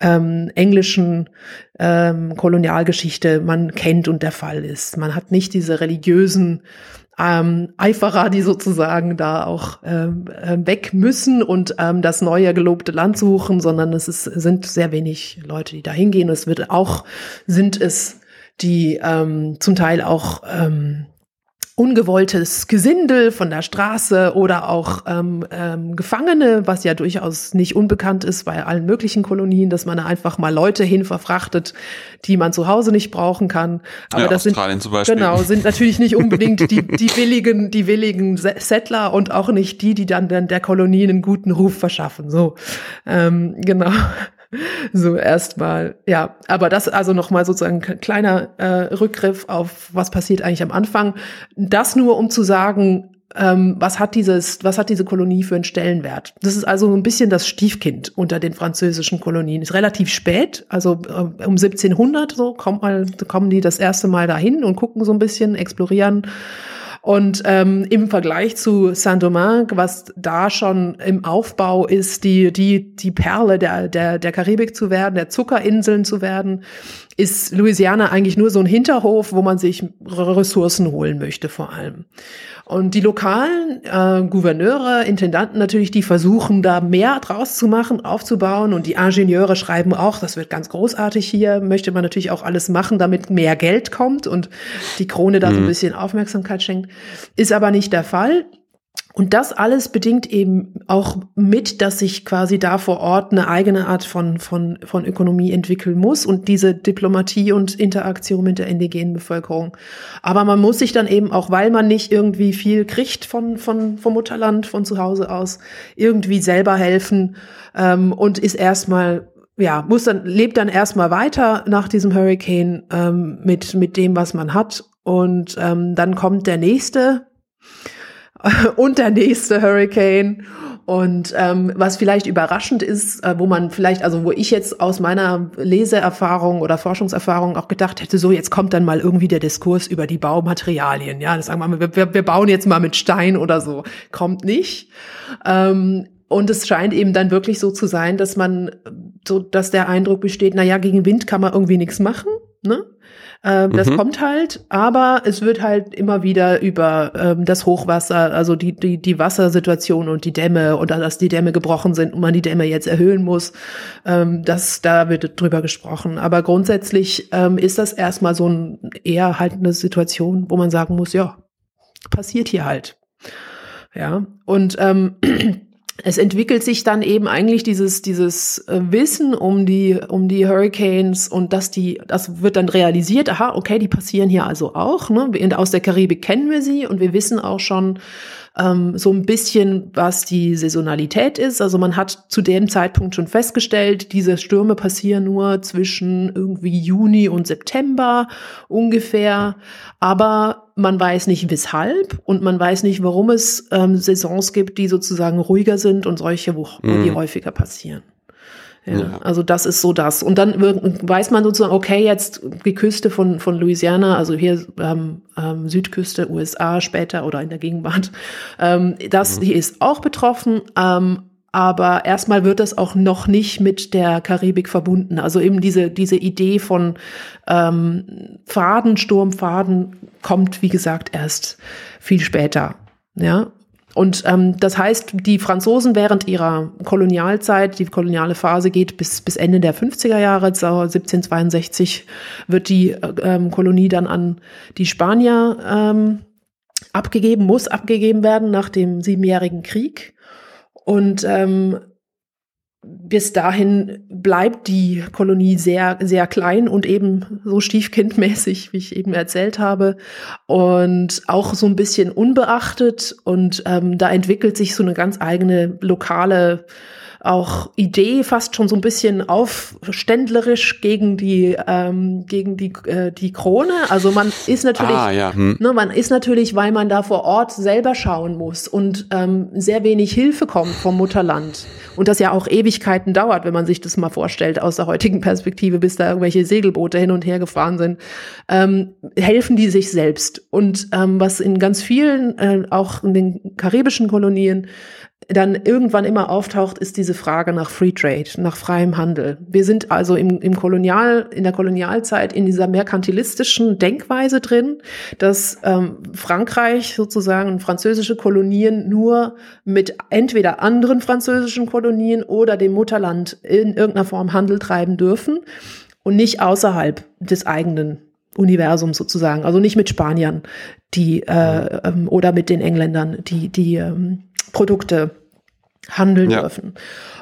Speaker 2: ähm, englischen ähm, Kolonialgeschichte man kennt und der Fall ist. Man hat nicht diese religiösen ähm, Eiferer, die sozusagen da auch ähm, äh, weg müssen und ähm, das neue gelobte Land suchen, sondern es ist, sind sehr wenig Leute, die da hingehen. Es wird auch, sind es die ähm, zum Teil auch ähm, ungewolltes Gesindel von der Straße oder auch ähm, ähm, Gefangene, was ja durchaus nicht unbekannt ist bei allen möglichen Kolonien, dass man einfach mal Leute hin verfrachtet, die man zu Hause nicht brauchen kann.
Speaker 1: Aber ja, das Australien
Speaker 2: sind genau sind natürlich nicht unbedingt die [laughs] die willigen die willigen Settler und auch nicht die, die dann, dann der Kolonie einen guten Ruf verschaffen. So ähm, genau. [laughs] So erstmal, ja, aber das also nochmal sozusagen ein kleiner äh, Rückgriff auf was passiert eigentlich am Anfang. Das nur, um zu sagen, ähm, was hat dieses, was hat diese Kolonie für einen Stellenwert? Das ist also ein bisschen das Stiefkind unter den französischen Kolonien. Ist relativ spät, also äh, um 1700 so kommt mal, kommen die das erste Mal dahin und gucken so ein bisschen, explorieren und ähm, im Vergleich zu Saint-Domingue, was da schon im Aufbau ist, die, die, die Perle der, der, der Karibik zu werden, der Zuckerinseln zu werden, ist Louisiana eigentlich nur so ein Hinterhof, wo man sich Ressourcen holen möchte vor allem. Und die lokalen äh, Gouverneure, Intendanten natürlich, die versuchen da mehr draus zu machen, aufzubauen. Und die Ingenieure schreiben auch, das wird ganz großartig hier, möchte man natürlich auch alles machen, damit mehr Geld kommt und die Krone da so ein mhm. bisschen Aufmerksamkeit schenkt. Ist aber nicht der Fall. Und das alles bedingt eben auch mit, dass sich quasi da vor Ort eine eigene Art von, von, von Ökonomie entwickeln muss und diese Diplomatie und Interaktion mit der indigenen Bevölkerung. Aber man muss sich dann eben auch, weil man nicht irgendwie viel kriegt von, von, vom Mutterland, von zu Hause aus, irgendwie selber helfen ähm, und ist erstmal ja, muss dann, lebt dann erstmal weiter nach diesem Hurricane ähm, mit, mit dem, was man hat. Und ähm, dann kommt der nächste [laughs] und der nächste Hurricane. Und ähm, was vielleicht überraschend ist, äh, wo man vielleicht, also wo ich jetzt aus meiner Leseerfahrung oder Forschungserfahrung auch gedacht hätte, so jetzt kommt dann mal irgendwie der Diskurs über die Baumaterialien. Ja, das sagen wir mal, wir, wir bauen jetzt mal mit Stein oder so. Kommt nicht. Ähm, und es scheint eben dann wirklich so zu sein, dass man so, dass der Eindruck besteht, na ja, gegen Wind kann man irgendwie nichts machen. Ne? Ähm, mhm. Das kommt halt, aber es wird halt immer wieder über ähm, das Hochwasser, also die, die, die Wassersituation und die Dämme und dass die Dämme gebrochen sind und man die Dämme jetzt erhöhen muss, ähm, das, da wird drüber gesprochen. Aber grundsätzlich ähm, ist das erstmal so ein eher halt eine Situation, wo man sagen muss, ja, passiert hier halt. Ja, und ähm, [clears throat] es entwickelt sich dann eben eigentlich dieses dieses äh, Wissen um die um die Hurricanes und dass die das wird dann realisiert. Aha okay die passieren hier also auch ne? Aus der Karibik kennen wir sie und wir wissen auch schon ähm, so ein bisschen, was die Saisonalität ist. Also man hat zu dem Zeitpunkt schon festgestellt, diese Stürme passieren nur zwischen irgendwie Juni und September ungefähr. Aber man weiß nicht weshalb und man weiß nicht, warum es ähm, Saisons gibt, die sozusagen ruhiger sind und solche, wo, wo die mhm. häufiger passieren. Ja, ja, Also das ist so das. Und dann weiß man sozusagen, okay, jetzt die Küste von, von Louisiana, also hier ähm, ähm, Südküste, USA später oder in der Gegenwart, ähm, das, mhm. die ist auch betroffen. Ähm, aber erstmal wird das auch noch nicht mit der Karibik verbunden. Also eben diese, diese Idee von ähm, Faden, Sturmfaden kommt, wie gesagt, erst viel später. Ja, und ähm, das heißt, die Franzosen während ihrer Kolonialzeit, die koloniale Phase geht bis, bis Ende der 50er Jahre, 1762 wird die ähm, Kolonie dann an die Spanier ähm, abgegeben, muss abgegeben werden nach dem Siebenjährigen Krieg. Und ähm, bis dahin bleibt die Kolonie sehr, sehr klein und eben so stiefkindmäßig, wie ich eben erzählt habe. Und auch so ein bisschen unbeachtet. Und ähm, da entwickelt sich so eine ganz eigene lokale auch Idee fast schon so ein bisschen aufständlerisch gegen die ähm, gegen die äh, die Krone. Also man ist natürlich, ah, ja. hm. ne, man ist natürlich, weil man da vor Ort selber schauen muss und ähm, sehr wenig Hilfe kommt vom Mutterland und das ja auch Ewigkeiten dauert, wenn man sich das mal vorstellt aus der heutigen Perspektive, bis da irgendwelche Segelboote hin und her gefahren sind, ähm, helfen die sich selbst. Und ähm, was in ganz vielen, äh, auch in den karibischen Kolonien dann irgendwann immer auftaucht, ist diese Frage nach Free Trade, nach freiem Handel. Wir sind also im, im Kolonial, in der Kolonialzeit in dieser merkantilistischen Denkweise drin, dass ähm, Frankreich sozusagen französische Kolonien nur mit entweder anderen französischen Kolonien oder dem Mutterland in irgendeiner Form Handel treiben dürfen und nicht außerhalb des eigenen Universums sozusagen, also nicht mit Spaniern, die äh, ähm, oder mit den Engländern, die die ähm, Produkte handeln ja. dürfen.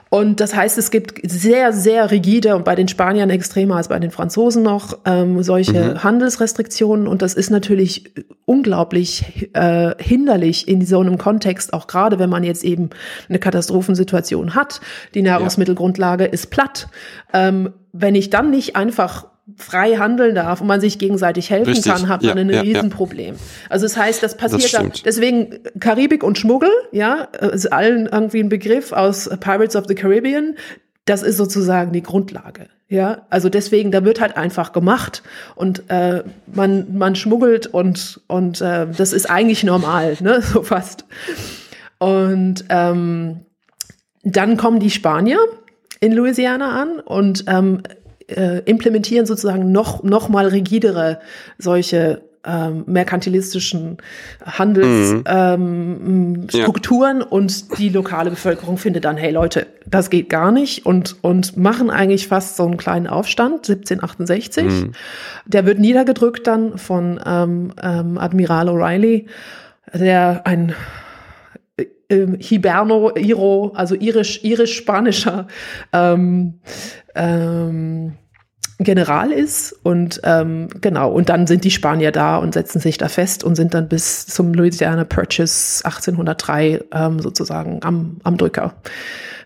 Speaker 2: Und das heißt, es gibt sehr, sehr rigide und bei den Spaniern extremer als bei den Franzosen noch ähm, solche mhm. Handelsrestriktionen. Und das ist natürlich unglaublich äh, hinderlich in so einem Kontext, auch gerade wenn man jetzt eben eine Katastrophensituation hat. Die Nahrungsmittelgrundlage ja. ist platt. Ähm, wenn ich dann nicht einfach frei handeln darf und man sich gegenseitig helfen Richtig. kann, hat man ja, ein ja, Riesenproblem. Ja. Also das heißt, das passiert das da, deswegen Karibik und Schmuggel, ja, ist allen irgendwie ein Begriff aus Pirates of the Caribbean. Das ist sozusagen die Grundlage. Ja, also deswegen, da wird halt einfach gemacht und äh, man man schmuggelt und und äh, das ist eigentlich normal, ne, [laughs] so fast. Und ähm, dann kommen die Spanier in Louisiana an und ähm, äh, implementieren sozusagen noch, noch mal rigidere solche ähm, merkantilistischen Handelsstrukturen mhm. ähm, ja. und die lokale Bevölkerung findet dann, hey Leute, das geht gar nicht und, und machen eigentlich fast so einen kleinen Aufstand, 1768. Mhm. Der wird niedergedrückt dann von ähm, ähm, Admiral O'Reilly, der ein ähm, Hiberno, Iro, also irisch, irisch-spanischer ähm, ähm, General ist und ähm, genau und dann sind die Spanier da und setzen sich da fest und sind dann bis zum Louisiana Purchase 1803 ähm, sozusagen am, am Drücker.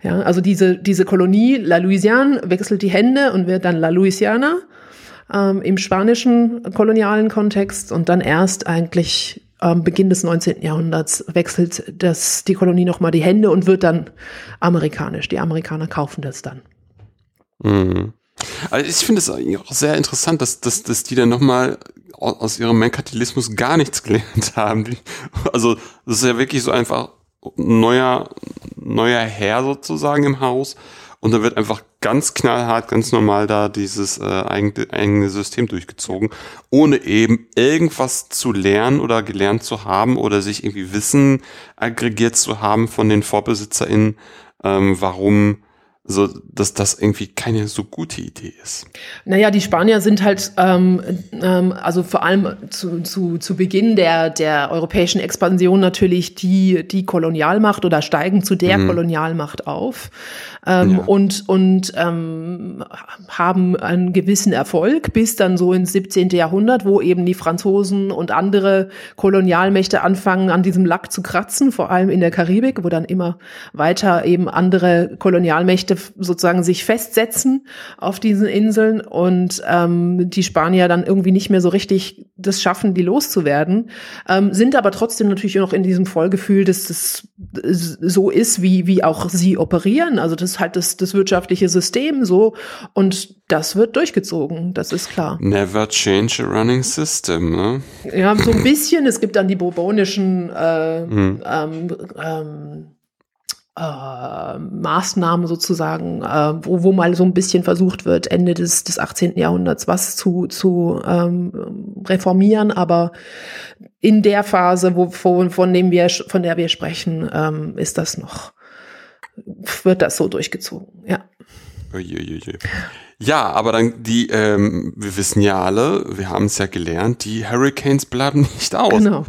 Speaker 2: Ja, also diese diese Kolonie La Louisiane wechselt die Hände und wird dann La Louisiana ähm, im spanischen kolonialen Kontext und dann erst eigentlich ähm, Beginn des 19. Jahrhunderts wechselt das die Kolonie noch mal die Hände und wird dann amerikanisch. Die Amerikaner kaufen das dann.
Speaker 1: Mhm. Also ich finde es auch sehr interessant, dass, dass, dass die dann nochmal aus ihrem Merkantilismus gar nichts gelernt haben. Also das ist ja wirklich so einfach neuer, neuer Herr sozusagen im Haus. und dann wird einfach ganz knallhart, ganz normal da dieses äh, eigene, eigene System durchgezogen, ohne eben irgendwas zu lernen oder gelernt zu haben oder sich irgendwie Wissen aggregiert zu haben von den VorbesitzerInnen, ähm, warum so dass das irgendwie keine so gute Idee ist.
Speaker 2: Naja, die Spanier sind halt, ähm, ähm, also vor allem zu, zu, zu Beginn der, der europäischen Expansion natürlich die, die Kolonialmacht oder steigen zu der mhm. Kolonialmacht auf ähm, ja. und, und ähm, haben einen gewissen Erfolg bis dann so ins 17. Jahrhundert, wo eben die Franzosen und andere Kolonialmächte anfangen, an diesem Lack zu kratzen, vor allem in der Karibik, wo dann immer weiter eben andere Kolonialmächte sozusagen sich festsetzen auf diesen Inseln und ähm, die Spanier dann irgendwie nicht mehr so richtig das schaffen, die loszuwerden, ähm, sind aber trotzdem natürlich noch in diesem Vollgefühl, dass das so ist, wie, wie auch sie operieren. Also das halt das, das wirtschaftliche System so und das wird durchgezogen, das ist klar.
Speaker 1: Never change a running system, ne?
Speaker 2: Ja, so ein bisschen. Es gibt dann die bourbonischen äh, hm. ähm, ähm, äh, Maßnahmen sozusagen, äh, wo, wo mal so ein bisschen versucht wird, Ende des, des 18. Jahrhunderts was zu, zu ähm, reformieren, aber in der Phase, wo, von, von dem wir, von der wir sprechen, ähm, ist das noch wird das so durchgezogen, ja.
Speaker 1: Ja, aber dann die, ähm, wir wissen ja alle, wir haben es ja gelernt, die Hurricanes bleiben nicht aus. Genau.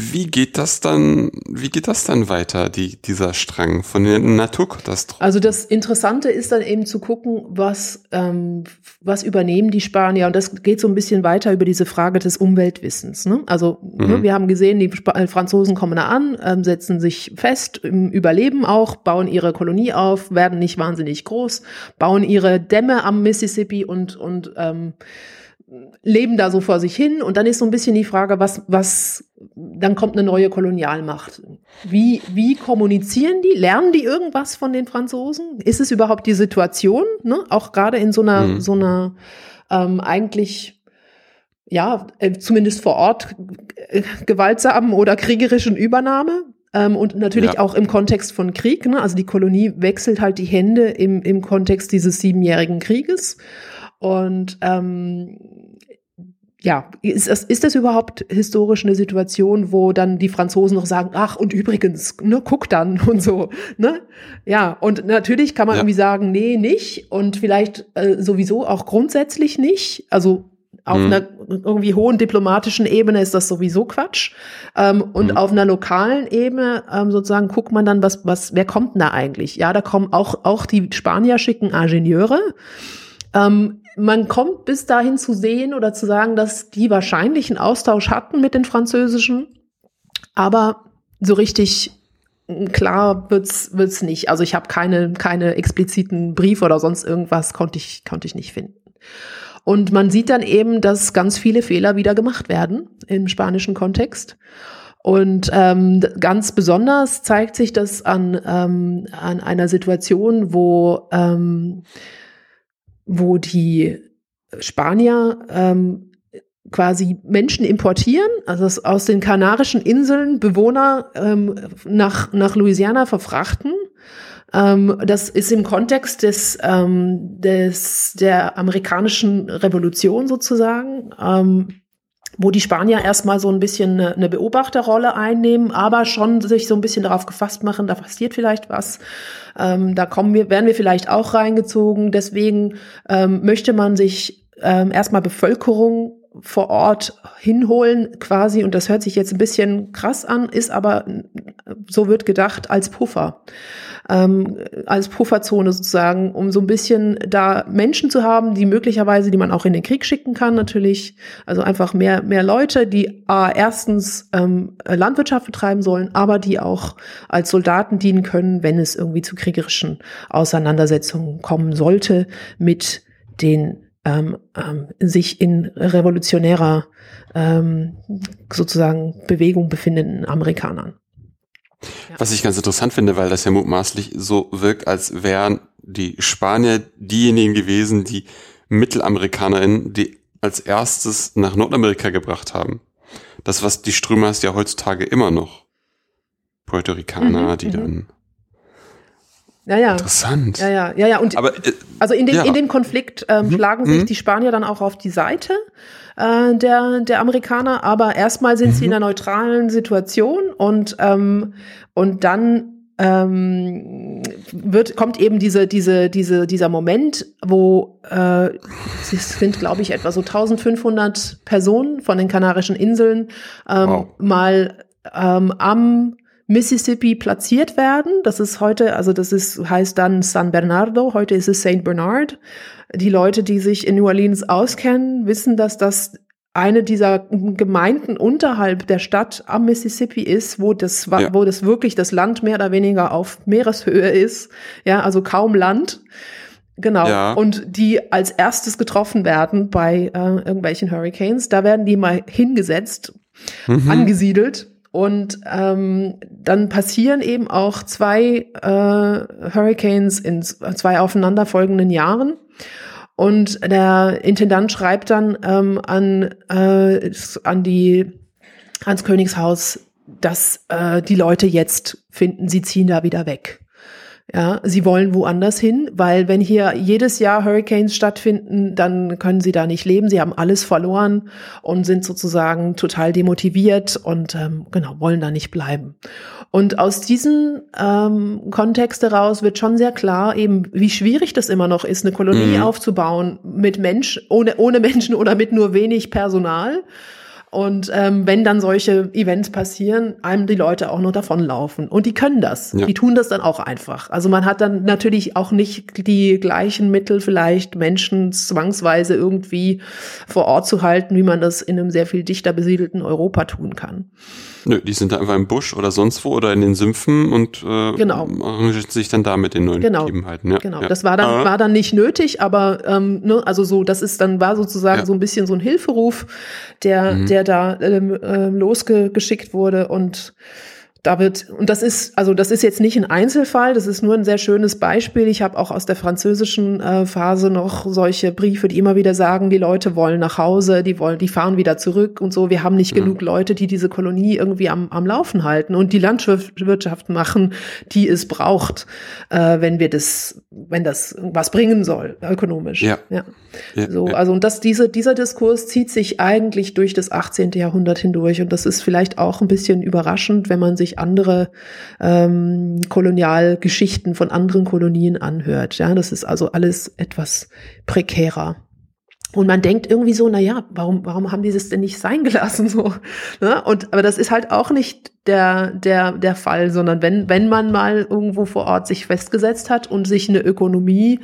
Speaker 1: Wie geht das dann, wie geht das dann weiter, die, dieser Strang von den Naturkatastrophen?
Speaker 2: Also das Interessante ist dann eben zu gucken, was, ähm, was übernehmen die Spanier. Und das geht so ein bisschen weiter über diese Frage des Umweltwissens. Ne? Also ne, mhm. wir haben gesehen, die Sp äh, Franzosen kommen da an, ähm, setzen sich fest, überleben auch, bauen ihre Kolonie auf, werden nicht wahnsinnig groß, bauen ihre Dämme am Mississippi und, und ähm, leben da so vor sich hin und dann ist so ein bisschen die Frage, was, was, dann kommt eine neue Kolonialmacht. Wie, wie kommunizieren die? Lernen die irgendwas von den Franzosen? Ist es überhaupt die Situation, ne? Auch gerade in so einer, mhm. so einer ähm, eigentlich ja, äh, zumindest vor Ort äh, gewaltsamen oder kriegerischen Übernahme. Ähm, und natürlich ja. auch im Kontext von Krieg. Ne? Also die Kolonie wechselt halt die Hände im, im Kontext dieses siebenjährigen Krieges. Und ähm, ja, ist das, ist das überhaupt historisch eine Situation, wo dann die Franzosen noch sagen, ach, und übrigens, ne, guck dann [laughs] und so, ne? Ja, und natürlich kann man ja. irgendwie sagen, nee, nicht und vielleicht äh, sowieso auch grundsätzlich nicht. Also auf mhm. einer irgendwie hohen diplomatischen Ebene ist das sowieso Quatsch. Ähm, und mhm. auf einer lokalen Ebene ähm, sozusagen guckt man dann, was, was, wer kommt denn da eigentlich? Ja, da kommen auch, auch die Spanier schicken Ingenieure. Ähm, man kommt bis dahin zu sehen oder zu sagen, dass die wahrscheinlich einen Austausch hatten mit den Französischen, aber so richtig klar wird's wird's nicht. Also ich habe keine keine expliziten Briefe oder sonst irgendwas konnte ich konnte ich nicht finden. Und man sieht dann eben, dass ganz viele Fehler wieder gemacht werden im spanischen Kontext. Und ähm, ganz besonders zeigt sich das an, ähm, an einer Situation, wo ähm, wo die Spanier ähm, quasi Menschen importieren, also aus den Kanarischen Inseln Bewohner ähm, nach, nach Louisiana verfrachten. Ähm, das ist im Kontext des, ähm, des, der amerikanischen Revolution sozusagen. Ähm, wo die Spanier erstmal so ein bisschen eine, Beobachterrolle einnehmen, aber schon sich so ein bisschen darauf gefasst machen, da passiert vielleicht was. Ähm, da kommen wir, werden wir vielleicht auch reingezogen. Deswegen ähm, möchte man sich ähm, erstmal Bevölkerung vor Ort hinholen quasi, und das hört sich jetzt ein bisschen krass an, ist aber, so wird gedacht, als Puffer, ähm, als Pufferzone sozusagen, um so ein bisschen da Menschen zu haben, die möglicherweise, die man auch in den Krieg schicken kann natürlich, also einfach mehr, mehr Leute, die äh, erstens ähm, Landwirtschaft betreiben sollen, aber die auch als Soldaten dienen können, wenn es irgendwie zu kriegerischen Auseinandersetzungen kommen sollte mit den ähm, ähm, sich in revolutionärer ähm, sozusagen Bewegung befindenden Amerikanern.
Speaker 1: Ja. Was ich ganz interessant finde, weil das ja mutmaßlich so wirkt, als wären die Spanier diejenigen gewesen, die MittelamerikanerInnen, die als erstes nach Nordamerika gebracht haben. Das, was die Strömers ja heutzutage immer noch. Puerto Ricaner, mhm, die mhm. dann
Speaker 2: Ja, ja.
Speaker 1: Interessant.
Speaker 2: Ja, ja, ja, ja. Und
Speaker 1: Aber, äh,
Speaker 2: also in dem,
Speaker 1: ja.
Speaker 2: in dem Konflikt ähm, schlagen sich die Spanier dann auch auf die Seite äh, der, der Amerikaner, aber erstmal sind sie in einer neutralen Situation und, ähm, und dann ähm, wird, kommt eben diese, diese, diese, dieser Moment, wo äh, es sind, glaube ich, etwa so 1500 Personen von den Kanarischen Inseln ähm,
Speaker 1: Wow.
Speaker 2: mal ähm, am Mississippi platziert werden. Das ist heute, also das ist, heißt dann San Bernardo, heute ist es Saint Bernard. Die Leute, die sich in New Orleans auskennen, wissen, dass das eine dieser Gemeinden unterhalb der Stadt am Mississippi ist, wo das,
Speaker 1: Ja.
Speaker 2: wo das wirklich das Land mehr oder weniger auf Meereshöhe ist. Ja, also kaum Land. Genau.
Speaker 1: Ja.
Speaker 2: Und die als erstes getroffen werden bei äh, irgendwelchen Hurricanes. Da werden die mal hingesetzt,
Speaker 1: Mhm.
Speaker 2: angesiedelt. Und ähm, dann passieren eben auch zwei äh, Hurricanes in zwei aufeinanderfolgenden Jahren. Und der Intendant schreibt dann ähm, an, äh, an die, ans Königshaus, dass äh, die Leute jetzt finden, sie ziehen da wieder weg. Ja, sie wollen woanders hin, weil wenn hier jedes Jahr Hurricanes stattfinden, dann können sie da nicht leben. Sie haben alles verloren und sind sozusagen total demotiviert und ähm, genau wollen da nicht bleiben. Und aus diesem ähm, Kontext heraus wird schon sehr klar, eben wie schwierig das immer noch ist, eine Kolonie
Speaker 1: Mhm.
Speaker 2: aufzubauen mit Mensch, ohne ohne Menschen oder mit nur wenig Personal. Und ähm, wenn dann solche Events passieren, einem die Leute auch noch davonlaufen. Und die können das.
Speaker 1: Ja.
Speaker 2: Die tun das dann auch einfach. Also man hat dann natürlich auch nicht die gleichen Mittel, vielleicht Menschen zwangsweise irgendwie vor Ort zu halten, wie man das in einem sehr viel dichter besiedelten Europa tun kann.
Speaker 1: Nö, die sind da einfach im Busch oder sonst wo oder in den Sümpfen und äh,
Speaker 2: Genau.
Speaker 1: arrangieren sich dann da mit den neuen
Speaker 2: Genau.
Speaker 1: Gegebenheiten. Ja,
Speaker 2: Genau,
Speaker 1: ja.
Speaker 2: das war dann,
Speaker 1: Ah,
Speaker 2: war dann nicht nötig, aber ähm, ne, also so, das ist dann war sozusagen
Speaker 1: Ja.
Speaker 2: so ein bisschen so ein Hilferuf, der,
Speaker 1: Mhm.
Speaker 2: der da ähm, ähm, losgeschickt wurde und da wird, und das ist, also das ist jetzt nicht ein Einzelfall, das ist nur ein sehr schönes Beispiel. Ich habe auch aus der französischen äh, Phase noch solche Briefe, die immer wieder sagen, die Leute wollen nach Hause, die wollen, die fahren wieder zurück und so. Wir haben nicht
Speaker 1: Mhm.
Speaker 2: genug Leute, die diese Kolonie irgendwie am, am Laufen halten und die Landwirtschaft machen, die es braucht, äh, wenn wir das, wenn das was bringen soll, ökonomisch.
Speaker 1: Ja.
Speaker 2: ja.
Speaker 1: ja,
Speaker 2: So,
Speaker 1: ja.
Speaker 2: also und das, diese, dieser Diskurs zieht sich eigentlich durch das 18. Jahrhundert hindurch und das ist vielleicht auch ein bisschen überraschend, wenn man sich andere ähm, Kolonialgeschichten von anderen Kolonien anhört. Ja, das ist also alles etwas prekärer. Und man denkt irgendwie so, na ja, warum, warum haben die das denn nicht sein gelassen so? Ne? Und aber das ist halt auch nicht der der der Fall, sondern wenn wenn man mal irgendwo vor Ort sich festgesetzt hat und sich eine Ökonomie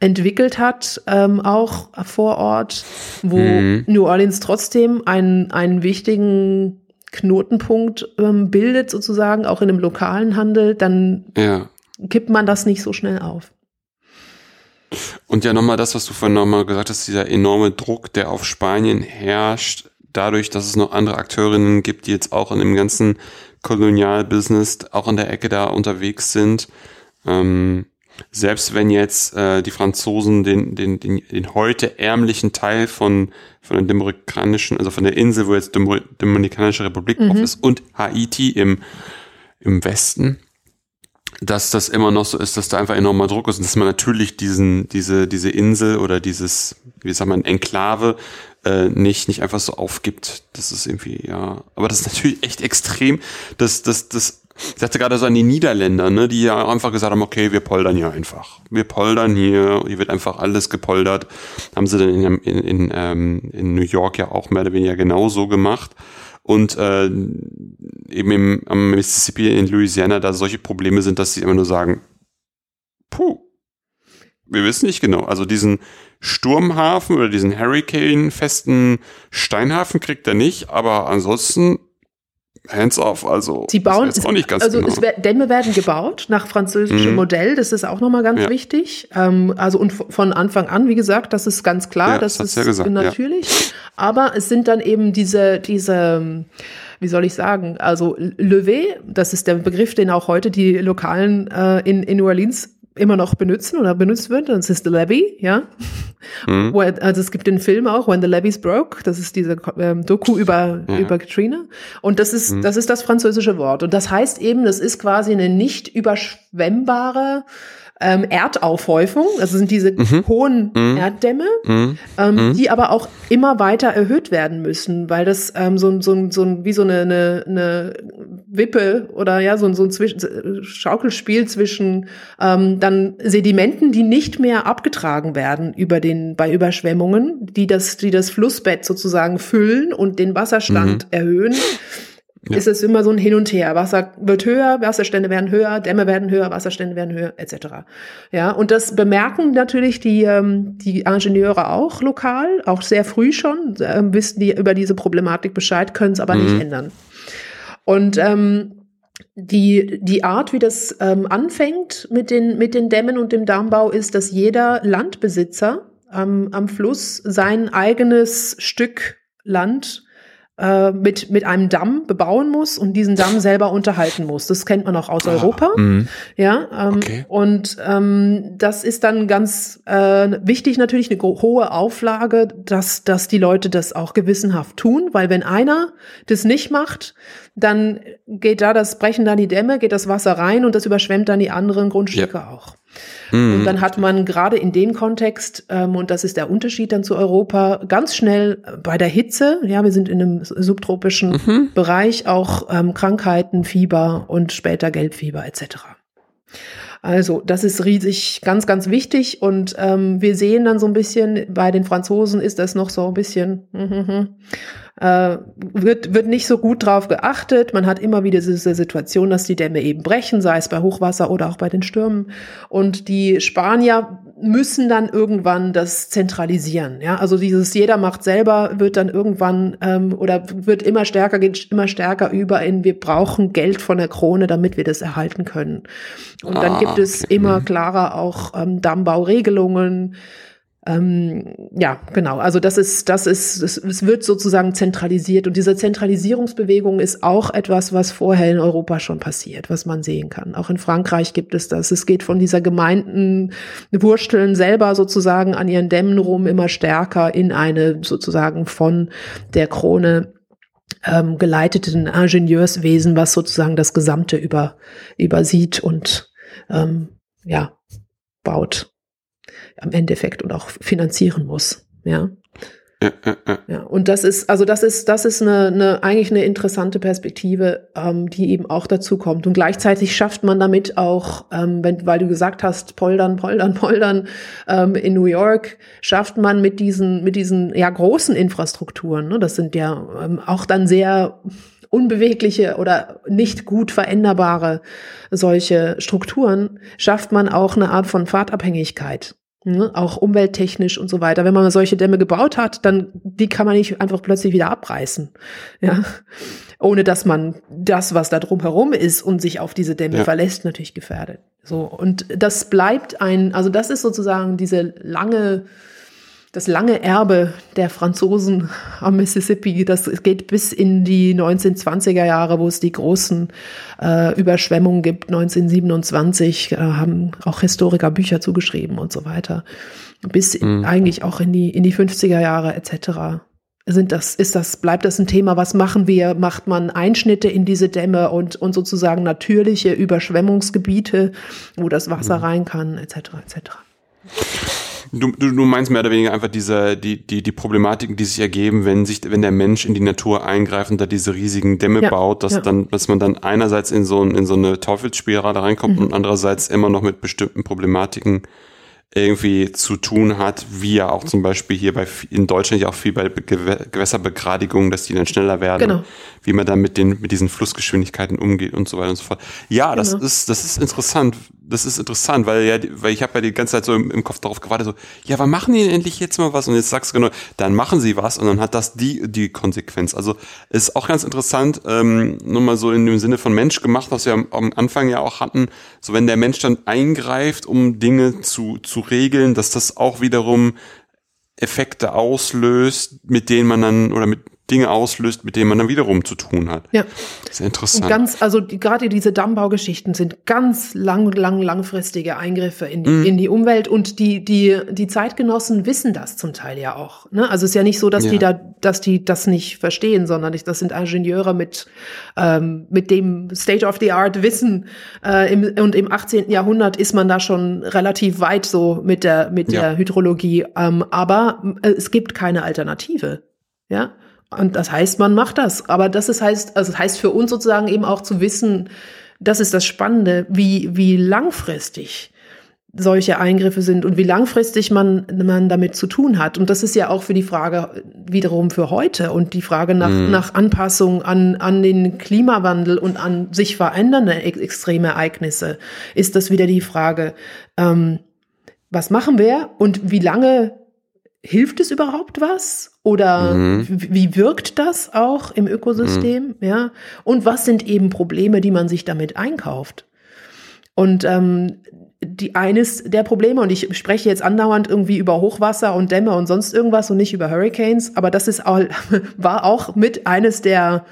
Speaker 2: entwickelt hat, ähm, auch vor Ort, wo
Speaker 1: Mhm.
Speaker 2: New Orleans trotzdem einen einen wichtigen Knotenpunkt ähm, bildet sozusagen auch in einem lokalen Handel, dann
Speaker 1: ja.
Speaker 2: kippt man das nicht so schnell auf.
Speaker 1: Und ja, nochmal das, was du vorhin nochmal gesagt hast, dieser enorme Druck, der auf Spanien herrscht, dadurch, dass es noch andere Akteurinnen gibt, die jetzt auch in dem ganzen Kolonialbusiness auch in der Ecke da unterwegs sind. Ähm, selbst wenn jetzt äh, die Franzosen den, den, den, den heute ärmlichen Teil von, von der dominikanischen, also von der Insel, wo jetzt Domo- Dominikanische Republik drauf ist, und Haiti im, im Westen, dass das immer noch so ist, dass da einfach enormer Druck ist und dass man natürlich diesen, diese, diese Insel oder dieses, wie sagt man, Enklave äh, nicht, nicht einfach so aufgibt. Das ist irgendwie, ja. Aber das ist natürlich echt extrem. Das, das, das, ich dachte gerade so an die Niederländer, ne, die ja einfach gesagt haben, okay, wir poldern hier einfach. Wir poldern hier, hier wird einfach alles gepoldert. Haben sie dann in, in, in, ähm, in New York ja auch mehr oder weniger genauso gemacht. Und äh, eben im, am Mississippi in Louisiana da solche Probleme sind, dass sie immer nur sagen, puh, wir wissen nicht genau. Also diesen Sturmhafen oder diesen Hurricane-festen Steinhafen kriegt er nicht, aber ansonsten hands off. Also
Speaker 2: Sie bauen,
Speaker 1: das auch nicht ganz
Speaker 2: also
Speaker 1: genau.
Speaker 2: Dämme werden gebaut nach französischem
Speaker 1: Mhm.
Speaker 2: Modell, das ist auch nochmal ganz
Speaker 1: Ja.
Speaker 2: wichtig. Ähm, also und von Anfang an, wie gesagt, das ist ganz klar,
Speaker 1: Ja,
Speaker 2: das
Speaker 1: das
Speaker 2: ist
Speaker 1: ja gesagt, ja.
Speaker 2: natürlich. Aber es sind dann eben diese, diese, wie soll ich sagen, also Levé, das ist der Begriff, den auch heute die Lokalen äh, in, in New Orleans immer noch benutzen oder benutzt wird. Das ist the levy, ja.
Speaker 1: Mhm.
Speaker 2: Also es gibt den Film auch, When the Levees Broke. Das ist diese ähm, Doku über,
Speaker 1: Ja.
Speaker 2: über Katrina. Und das ist,
Speaker 1: Mhm.
Speaker 2: das ist das französische Wort. Und das heißt eben, das ist quasi eine nicht überschwemmbare ähm, Erdaufhäufung, also sind diese
Speaker 1: Mhm.
Speaker 2: hohen
Speaker 1: Mhm.
Speaker 2: Erddämme,
Speaker 1: Mhm.
Speaker 2: ähm,
Speaker 1: Mhm.
Speaker 2: die aber auch immer weiter erhöht werden müssen, weil das ähm, so, ein- so, so wie so eine, eine, eine Wippe oder ja, so ein, so ein Zwischen äh, Schaukelspiel zwischen ähm, dann Sedimenten, die nicht mehr abgetragen werden über den, bei Überschwemmungen, die das, die das Flussbett sozusagen füllen und den Wasserstand erhöhen.
Speaker 1: Ja.
Speaker 2: Ist es immer so ein Hin und Her. Wasser wird höher, Wasserstände werden höher, Dämme werden höher, Wasserstände werden höher, etc. Ja, und das bemerken natürlich die, ähm, die Ingenieure auch lokal, auch sehr früh schon, ähm, wissen die über diese Problematik Bescheid, können es aber
Speaker 1: Mhm.
Speaker 2: nicht ändern. Und ähm, die, die Art, wie das ähm, anfängt mit den, mit den Dämmen und dem Darmbau, ist, dass jeder Landbesitzer am am Fluss sein eigenes Stück Land äh, mit, mit einem Damm bebauen muss und diesen Damm [laughs] selber unterhalten muss. Das kennt man auch aus Europa.
Speaker 1: Mhm.
Speaker 2: Ja, ähm,
Speaker 1: Okay.
Speaker 2: und ähm, das ist dann ganz äh, wichtig, natürlich eine hohe Auflage, dass, dass die Leute das auch gewissenhaft tun, weil wenn einer das nicht macht, dann geht da das, brechen da die Dämme, geht das Wasser rein und das überschwemmt dann die anderen Grundstücke auch.
Speaker 1: Mhm.
Speaker 2: Und dann hat man gerade in dem Kontext, ähm, und das ist der Unterschied dann zu Europa, ganz schnell bei der Hitze, ja, wir sind in einem subtropischen
Speaker 1: Mhm.
Speaker 2: Bereich, auch ähm, Krankheiten, Fieber und später Gelbfieber etc. Also das ist riesig, ganz, ganz wichtig. Und ähm, wir sehen dann so ein bisschen, bei den Franzosen ist das noch so ein bisschen, mhm, äh, wird, wird nicht so gut drauf geachtet. Man hat immer wieder diese Situation, dass die Dämme eben brechen, sei es bei Hochwasser oder auch bei den Stürmen. Und die Spanier müssen dann irgendwann das zentralisieren. Ja, also dieses jeder macht selber wird dann irgendwann ähm, oder wird immer stärker, geht immer stärker über in wir brauchen Geld von der Krone, damit wir das erhalten können. Und dann
Speaker 1: Ah,
Speaker 2: gibt es
Speaker 1: okay.
Speaker 2: immer
Speaker 1: Mhm.
Speaker 2: klarer auch ähm, Dammbauregelungen. Ähm, ja, genau. Also das ist, das ist, es, wird sozusagen zentralisiert und diese Zentralisierungsbewegung ist auch etwas, was vorher in Europa schon passiert, was man sehen kann. Auch in Frankreich gibt es das. Es geht von dieser Gemeinden Wursteln selber sozusagen an ihren Dämmen rum immer stärker in eine sozusagen von der Krone ähm, geleiteten Ingenieurswesen, was sozusagen das Gesamte über, übersieht und ähm, ja, baut am Endeffekt und auch finanzieren muss. Ja.
Speaker 1: Ja, ja, ja.
Speaker 2: Ja, und das ist, also das ist, das ist eine, eine eigentlich eine interessante Perspektive, ähm, die eben auch dazu kommt. Und gleichzeitig schafft man damit auch, ähm, wenn, weil du gesagt hast, poldern, poldern, poldern, ähm, in New York schafft man mit diesen, mit diesen ja großen Infrastrukturen, ne, das sind ja ähm, auch dann sehr unbewegliche oder nicht gut veränderbare solche Strukturen, schafft man auch eine Art von Fahrtabhängigkeit. Ne, auch umwelttechnisch und so weiter. Wenn man solche Dämme gebaut hat, dann die kann man nicht einfach plötzlich wieder abreißen, ja, ohne dass man das, was da drumherum ist und sich auf diese Dämme
Speaker 1: Ja.
Speaker 2: verlässt, natürlich gefährdet. So und das bleibt ein, also das ist sozusagen diese lange das lange Erbe der Franzosen am Mississippi, das geht bis in die 1920er Jahre, wo es die großen äh, Überschwemmungen gibt. 1927 äh, haben auch Historiker Bücher zugeschrieben und so weiter. Bis in,
Speaker 1: Mhm.
Speaker 2: eigentlich auch in die, in die 50er Jahre etc. Sind das, ist das, bleibt das ein Thema? Was machen wir? Macht man Einschnitte in diese Dämme und, und sozusagen natürliche Überschwemmungsgebiete, wo das Wasser rein kann, etc. etc.
Speaker 1: Du, du, du meinst mehr oder weniger einfach diese, die, die, die Problematiken, die sich ergeben, wenn sich, wenn der Mensch in die Natur eingreift und da diese riesigen Dämme
Speaker 2: Ja,
Speaker 1: baut, dass
Speaker 2: ja.
Speaker 1: dann, dass man dann einerseits in so, ein, in so eine Teufelsspirale reinkommt
Speaker 2: Mhm.
Speaker 1: und andererseits immer noch mit bestimmten Problematiken irgendwie zu tun hat, wie ja auch zum Beispiel hier bei in Deutschland ja auch viel bei Gew- Gewässerbegradigungen, dass die dann schneller werden,
Speaker 2: Genau.
Speaker 1: wie man dann mit den mit diesen Flussgeschwindigkeiten umgeht und so weiter und so fort. Ja, das
Speaker 2: Genau.
Speaker 1: ist das ist interessant. Das ist interessant, weil ja, weil ich habe ja die ganze Zeit so im, im Kopf darauf gewartet, so, ja, wann machen die denn endlich jetzt mal was? Und jetzt sagst du genau, dann machen sie was und dann hat das die die Konsequenz. Also ist auch ganz interessant, ähm, nur mal so in dem Sinne von Mensch gemacht, was wir am, am Anfang ja auch hatten, so wenn der Mensch dann eingreift, um Dinge zu zu regeln, dass das auch wiederum Effekte auslöst, mit denen man dann oder mit Dinge auslöst, mit denen man dann wiederum zu tun hat.
Speaker 2: Ja.
Speaker 1: Sehr interessant.
Speaker 2: Und ganz, also die, gerade diese Dammbaugeschichten sind ganz lang, lang, langfristige Eingriffe in die,
Speaker 1: Mhm.
Speaker 2: in die Umwelt und die, die, die Zeitgenossen wissen das zum Teil ja auch. Ne? Also es ist ja nicht so, dass
Speaker 1: Ja.
Speaker 2: die da, dass die das nicht verstehen, sondern ich, das sind Ingenieure mit, ähm, mit dem State of the Art Wissen. Äh, im, und im 18. Jahrhundert ist man da schon relativ weit so mit der, mit
Speaker 1: Ja.
Speaker 2: der Hydrologie. Ähm, aber äh, es gibt keine Alternative. Ja. Und das heißt, man macht das. Aber das ist heißt, also das heißt für uns sozusagen eben auch zu wissen, das ist das Spannende, wie, wie langfristig solche Eingriffe sind und wie langfristig man, man damit zu tun hat. Und das ist ja auch für die Frage wiederum für heute und die Frage nach, nach Anpassung an, an den Klimawandel und an sich verändernde ex extreme Ereignisse ist das wieder die Frage, ähm, was machen wir und wie lange hilft es überhaupt was? Oder
Speaker 1: Mhm.
Speaker 2: wie wirkt das auch im Ökosystem? Ja. Und was sind eben Probleme, die man sich damit einkauft? Und ähm, die eines der Probleme, und ich spreche jetzt andauernd irgendwie über Hochwasser und Dämme und sonst irgendwas und nicht über Hurricanes, aber das ist auch, [laughs] war auch mit eines der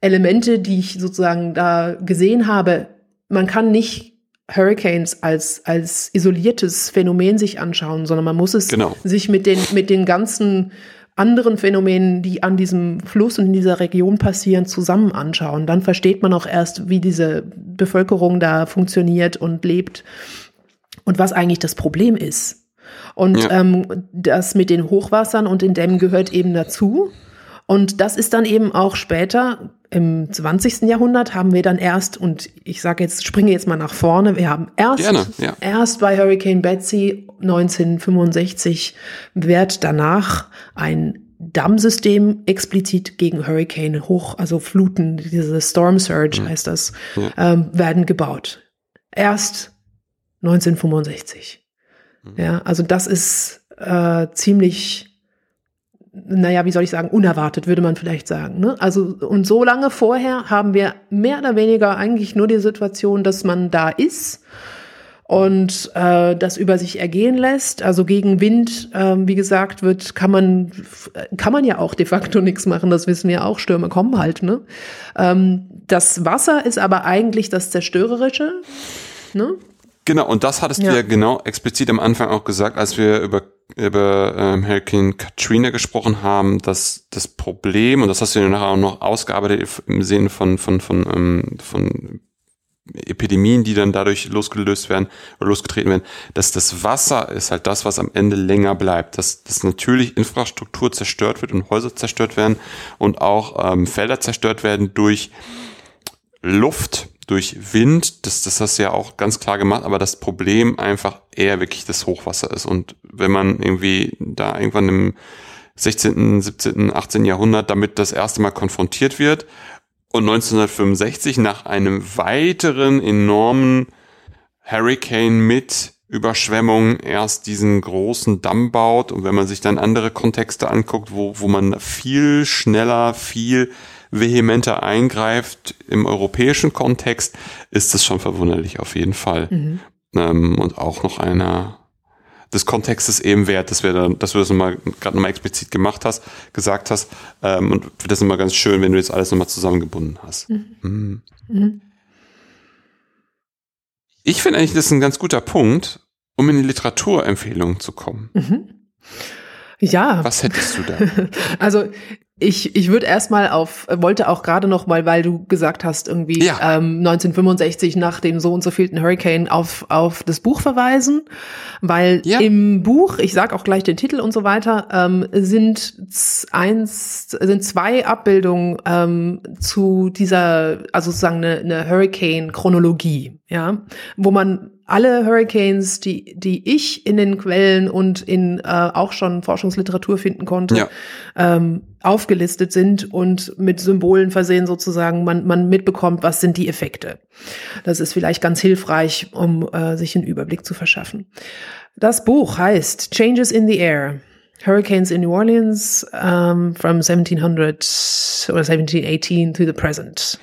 Speaker 2: Elemente, die ich sozusagen da gesehen habe. Man kann nicht Hurricanes als, als isoliertes Phänomen sich anschauen, sondern man muss es
Speaker 1: Genau.
Speaker 2: sich mit den, mit den ganzen anderen Phänomenen, die an diesem Fluss und in dieser Region passieren, zusammen anschauen. Dann versteht man auch erst, wie diese Bevölkerung da funktioniert und lebt und was eigentlich das Problem ist. Und
Speaker 1: Ja.
Speaker 2: ähm, das mit den Hochwassern und den Dämmen gehört eben dazu. Und das ist dann eben auch später, im 20. Jahrhundert haben wir dann erst, und ich sage jetzt, springe jetzt mal nach vorne, wir haben erst,
Speaker 1: Gerne, ja.
Speaker 2: erst bei Hurricane Betsy 1965 wird danach ein Dammsystem explizit gegen Hurricane hoch, also Fluten, diese Storm Surge heißt das, ähm, werden gebaut. Erst 1965. Ja, also das ist äh, ziemlich naja, wie soll ich sagen, unerwartet, würde man vielleicht sagen. Ne? Also, und so lange vorher haben wir mehr oder weniger eigentlich nur die Situation, dass man da ist und äh, das über sich ergehen lässt. Also gegen Wind, ähm, wie gesagt, wird, kann man, kann man ja auch de facto nichts machen, das wissen wir auch, Stürme kommen halt. Ne? Ähm, das Wasser ist aber eigentlich das Zerstörerische. Ne?
Speaker 1: Genau, und das hattest
Speaker 2: Ja.
Speaker 1: du ja genau explizit am Anfang auch gesagt, als wir über, über ähm, Hurricane Katrina gesprochen haben, dass das Problem, und das hast du ja nachher auch noch ausgearbeitet im Sinne von, von, von, ähm, von Epidemien, die dann dadurch losgelöst werden oder losgetreten werden, dass das Wasser ist halt das, was am Ende länger bleibt, dass, dass natürlich Infrastruktur zerstört wird und Häuser zerstört werden und auch ähm, Felder zerstört werden durch Luft, durch Wind, das, das hast du ja auch ganz klar gemacht, aber das Problem einfach eher wirklich das Hochwasser ist. Und wenn man irgendwie da irgendwann im 16., 17., 18. Jahrhundert damit das erste Mal konfrontiert wird und 1965 nach einem weiteren enormen Hurricane mit Überschwemmung erst diesen großen Damm baut und wenn man sich dann andere Kontexte anguckt, wo, wo man viel schneller, viel vehementer eingreift im europäischen Kontext, ist das schon verwunderlich auf jeden Fall. Ähm, und auch noch einer des Kontextes eben wert, dass wir dann, dass du das nochmal gerade nochmal explizit gemacht hast, gesagt hast. Ähm, und finde das immer ganz schön, wenn du jetzt alles nochmal zusammengebunden hast. Mhm. Ich finde eigentlich, das ist ein ganz guter Punkt, um in die Literaturempfehlung zu kommen.
Speaker 2: Ja.
Speaker 1: Was hättest du da? [laughs]
Speaker 2: Also ich, ich würde erstmal auf, wollte auch gerade noch mal, weil du gesagt hast, irgendwie
Speaker 1: Ja.
Speaker 2: ähm, 1965 nach dem so und so vielten Hurricane auf, auf das Buch verweisen, weil
Speaker 1: Ja.
Speaker 2: im Buch, ich sag auch gleich den Titel und so weiter, ähm, sind eins, sind zwei Abbildungen ähm, zu dieser, also sozusagen eine, eine Hurricane-Chronologie, ja, wo man alle Hurricanes, die, die ich in den Quellen und in äh, auch schon Forschungsliteratur finden konnte,
Speaker 1: Ja.
Speaker 2: ähm, aufgelistet sind und mit Symbolen versehen sozusagen man, man mitbekommt, was sind die Effekte. Das ist vielleicht ganz hilfreich, um äh, sich einen Überblick zu verschaffen. Das Buch heißt Changes in the Air. Hurricanes in New Orleans um, from 1700 or 1718 to the present.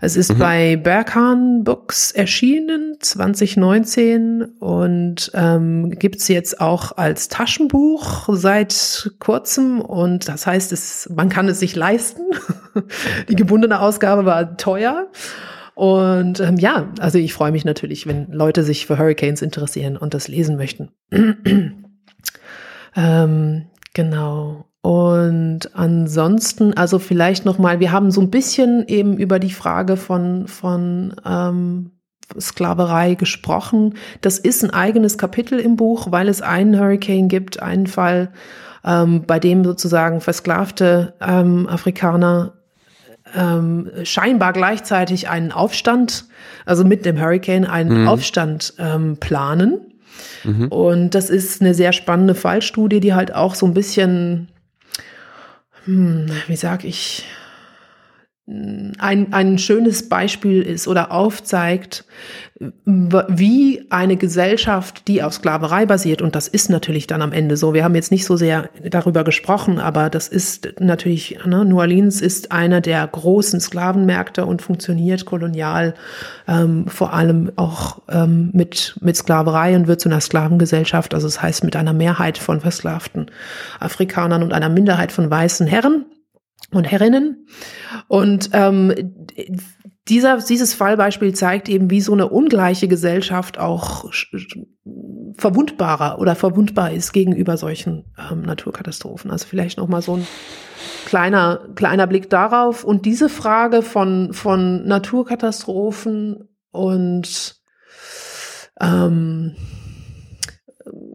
Speaker 2: Es ist mhm. bei Berghahn Books erschienen 2019 und ähm, gibt's jetzt auch als Taschenbuch seit kurzem und das heißt, es, man kann es sich leisten. [laughs] Die gebundene Ausgabe war teuer. Und ähm, ja, also ich freue mich natürlich, wenn Leute sich für Hurricanes interessieren und das lesen möchten. [clears throat] Ähm, genau. Und ansonsten, also vielleicht noch mal, wir haben so ein bisschen eben über die Frage von von ähm, Sklaverei gesprochen. Das ist ein eigenes Kapitel im Buch, weil es einen Hurricane gibt, einen Fall, ähm, bei dem sozusagen versklavte ähm, Afrikaner ähm, scheinbar gleichzeitig einen Aufstand, also mit dem Hurricane einen mhm. Aufstand ähm, planen. Mhm. Und das ist eine sehr spannende Fallstudie, die halt auch so ein bisschen, hm, wie sag ich, ein, ein schönes Beispiel ist oder aufzeigt, wie eine Gesellschaft, die auf Sklaverei basiert, und das ist natürlich dann am Ende so, wir haben jetzt nicht so sehr darüber gesprochen, aber das ist natürlich, ne, New Orleans ist einer der großen Sklavenmärkte und funktioniert kolonial ähm, vor allem auch ähm, mit, mit Sklaverei und wird zu einer Sklavengesellschaft, also das heißt mit einer Mehrheit von versklavten Afrikanern und einer Minderheit von weißen Herren und Herrinnen. Und ähm, dieser, dieses Fallbeispiel zeigt eben, wie so eine ungleiche Gesellschaft auch verwundbarer oder verwundbar ist gegenüber solchen ähm, Naturkatastrophen. Also vielleicht noch mal so ein kleiner kleiner Blick darauf und diese Frage von von Naturkatastrophen und ähm,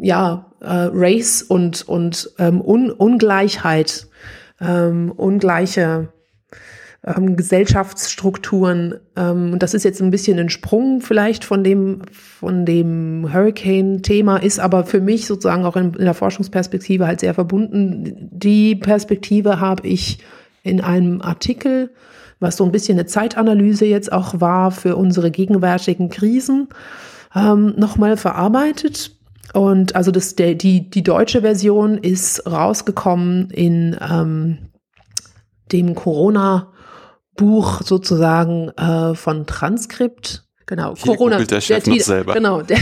Speaker 2: ja äh, Race und und ähm, Un Ungleichheit ähm, ungleiche ähm, Gesellschaftsstrukturen. Ähm, das ist jetzt ein bisschen ein Sprung vielleicht von dem, von dem Hurricane-Thema, ist aber für mich sozusagen auch in, in der Forschungsperspektive halt sehr verbunden. Die Perspektive habe ich in einem Artikel, was so ein bisschen eine Zeitanalyse jetzt auch war für unsere gegenwärtigen Krisen, ähm, nochmal verarbeitet. Und also das, der, die, die deutsche Version ist rausgekommen in ähm, dem Corona-Buch sozusagen äh, von Transkript. Genau,
Speaker 1: Hier Corona. Der, Chef
Speaker 2: der
Speaker 1: noch selber.
Speaker 2: Genau, der,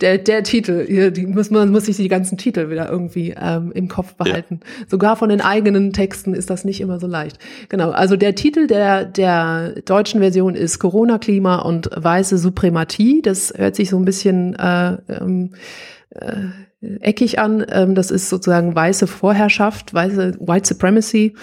Speaker 2: der, der Titel. Hier, die muss man muss sich die ganzen Titel wieder irgendwie ähm, im Kopf behalten. Ja. Sogar von den eigenen Texten ist das nicht immer so leicht. Genau, also der Titel der der deutschen Version ist Corona, Klima und weiße Suprematie. Das hört sich so ein bisschen äh, ähm, äh, eckig an. Ähm, das ist sozusagen weiße Vorherrschaft, weiße White Supremacy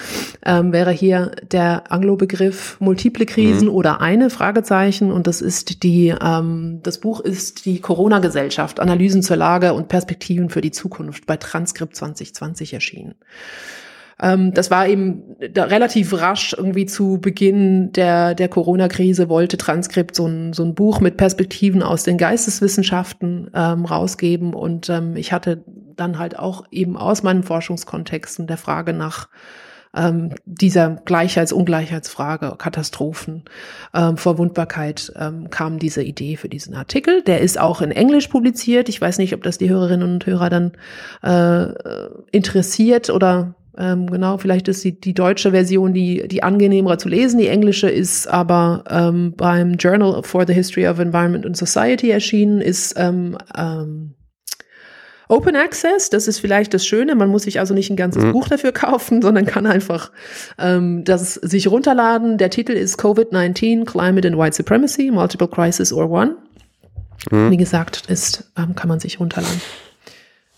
Speaker 2: ähm, wäre hier der Anglo-Begriff multiple Krisen mhm. oder eine Fragezeichen und das ist die ähm, das Buch ist die Corona-Gesellschaft Analysen zur Lage und Perspektiven für die Zukunft bei Transkript 2020 erschienen. Ähm, das war eben relativ rasch irgendwie zu Beginn der, der Corona-Krise wollte Transkript so ein, so ein Buch mit Perspektiven aus den Geisteswissenschaften ähm, rausgeben und ähm, ich hatte dann halt auch eben aus meinem Forschungskontext und der Frage nach ähm, dieser Gleichheits-, Ungleichheitsfrage, Katastrophen, ähm, Verwundbarkeit, ähm, kam diese Idee für diesen Artikel. Der ist auch in Englisch publiziert. Ich weiß nicht, ob das die Hörerinnen und Hörer dann äh, interessiert oder ähm, genau, vielleicht ist die, die deutsche Version die, die angenehmer zu lesen. Die englische ist aber ähm, beim Journal for the History of Environment and Society erschienen, ist ähm, ähm, Open Access, das ist vielleicht das Schöne. Man muss sich also nicht ein ganzes mhm. Buch dafür kaufen, [laughs] sondern kann einfach ähm, das sich runterladen. Der Titel ist COVID-19, Climate and White Supremacy, Multiple Crisis or One. Mhm. Wie gesagt, ist, ähm, kann man sich runterladen.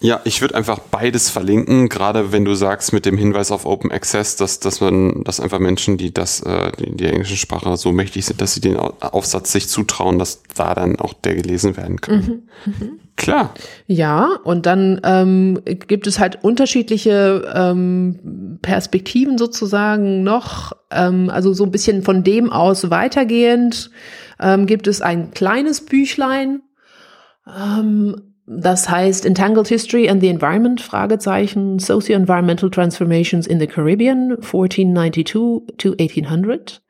Speaker 1: Ja, ich würde einfach beides verlinken, gerade wenn du sagst mit dem Hinweis auf Open Access, dass, dass man, dass einfach Menschen, die das, äh, die, die englische Sprache so mächtig sind, dass sie den Aufsatz sich zutrauen, dass da dann auch der gelesen werden kann. Mhm, mh. Klar.
Speaker 2: Ja, und dann ähm, gibt es halt unterschiedliche ähm, Perspektiven sozusagen noch. Ähm, also so ein bisschen von dem aus weitergehend ähm, gibt es ein kleines Büchlein. Ähm, das heißt Entangled History and the Environment, Fragezeichen, Socio-Environmental Transformations in the Caribbean, 1492 to 1800.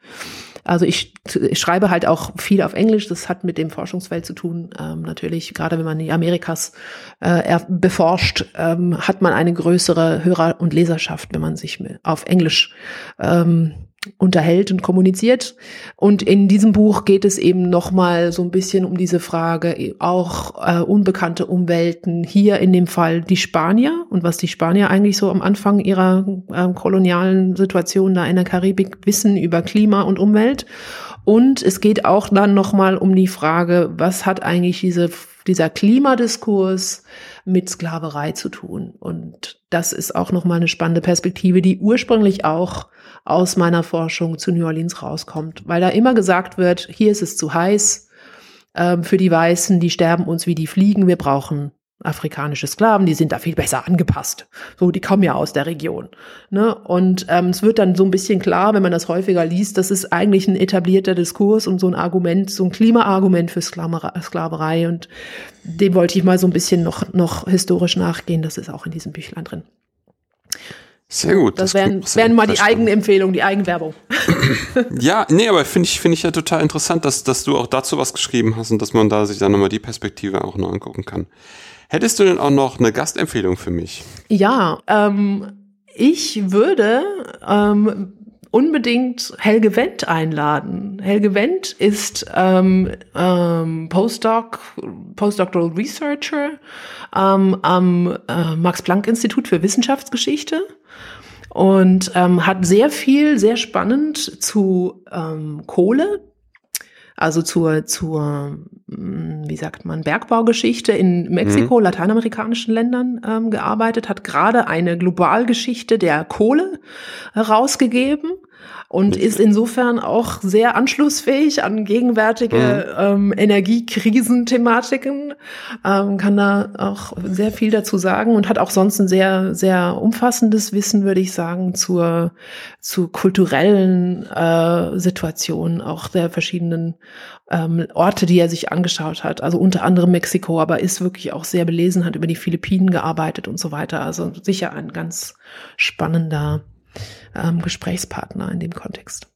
Speaker 2: Also ich, ich, schreibe halt auch viel auf Englisch. Das hat mit dem Forschungsfeld zu tun. Ähm, natürlich, gerade wenn man die Amerikas äh, beforscht, ähm, hat man eine größere Hörer- und Leserschaft, wenn man sich auf Englisch ähm, unterhält und kommuniziert. Und in diesem Buch geht es eben nochmal so ein bisschen um diese Frage, auch äh, unbekannte Umwelten, hier in dem Fall die Spanier und was die Spanier eigentlich so am Anfang ihrer äh, kolonialen Situation da in der Karibik wissen über Klima und Umwelt. Und es geht auch dann nochmal um die Frage, was hat eigentlich diese, dieser Klimadiskurs mit Sklaverei zu tun? Und das ist auch nochmal eine spannende Perspektive, die ursprünglich auch aus meiner Forschung zu New Orleans rauskommt, weil da immer gesagt wird, hier ist es zu heiß ähm, für die Weißen, die sterben uns wie die Fliegen, wir brauchen afrikanische Sklaven, die sind da viel besser angepasst. So, die kommen ja aus der Region. Ne? Und ähm, es wird dann so ein bisschen klar, wenn man das häufiger liest, das ist eigentlich ein etablierter Diskurs und so ein Argument, so ein Klimaargument für Sklaverei. Und dem wollte ich mal so ein bisschen noch, noch historisch nachgehen. Das ist auch in diesem Büchlein drin.
Speaker 1: Sehr gut.
Speaker 2: Das, das wären, wären mal die Eigenempfehlung, die Eigenwerbung. [laughs] [laughs]
Speaker 1: ja, nee, aber finde ich, finde ich ja total interessant, dass, dass du auch dazu was geschrieben hast und dass man da sich dann nochmal die Perspektive auch noch angucken kann. Hättest du denn auch noch eine Gastempfehlung für mich?
Speaker 2: Ja, ähm, ich würde ähm, unbedingt Helge Wendt einladen. Helge Wendt ist ähm, ähm, Postdoc, Postdoctoral Researcher ähm, am äh, Max-Planck-Institut für Wissenschaftsgeschichte und ähm, hat sehr viel, sehr spannend zu ähm, Kohle, also zur, zur, hm, wie sagt man, Bergbaugeschichte in Mexiko, mhm. lateinamerikanischen Ländern ähm, gearbeitet, hat gerade eine Globalgeschichte der Kohle herausgegeben und ist insofern auch sehr anschlussfähig an gegenwärtige mhm. ähm, Energiekrisenthematiken, ähm, kann da auch sehr viel dazu sagen und hat auch sonst ein sehr, sehr umfassendes Wissen, würde ich sagen, zur, zu kulturellen äh, Situationen auch der verschiedenen ähm, Orte, die er sich angeschaut hat. Also unter anderem Mexiko, aber ist wirklich auch sehr belesen, hat über die Philippinen gearbeitet und so weiter. Also sicher ein ganz spannender ähm, Gesprächspartner in dem Kontext.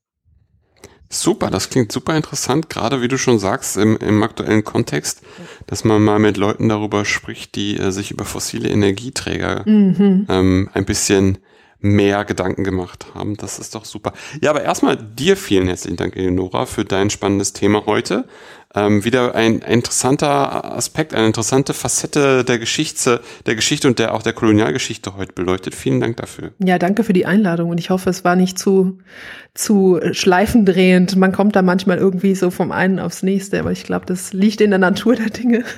Speaker 1: Super, das klingt super interessant, gerade wie du schon sagst, im, im aktuellen Kontext, dass man mal mit Leuten darüber spricht, die äh, sich über fossile Energieträger mhm. ähm, ein bisschen mehr Gedanken gemacht haben. Das ist doch super. Ja, aber erstmal dir vielen herzlichen Dank, Eleonora, für dein spannendes Thema heute ähm, wieder ein, ein, interessanter Aspekt, eine interessante Facette der Geschichte, der Geschichte und der auch der Kolonialgeschichte heute beleuchtet. Vielen Dank dafür.
Speaker 2: Ja, danke für die Einladung und ich hoffe, es war nicht zu, zu schleifendrehend. Man kommt da manchmal irgendwie so vom einen aufs nächste, aber ich glaube, das liegt in der Natur der Dinge. [laughs]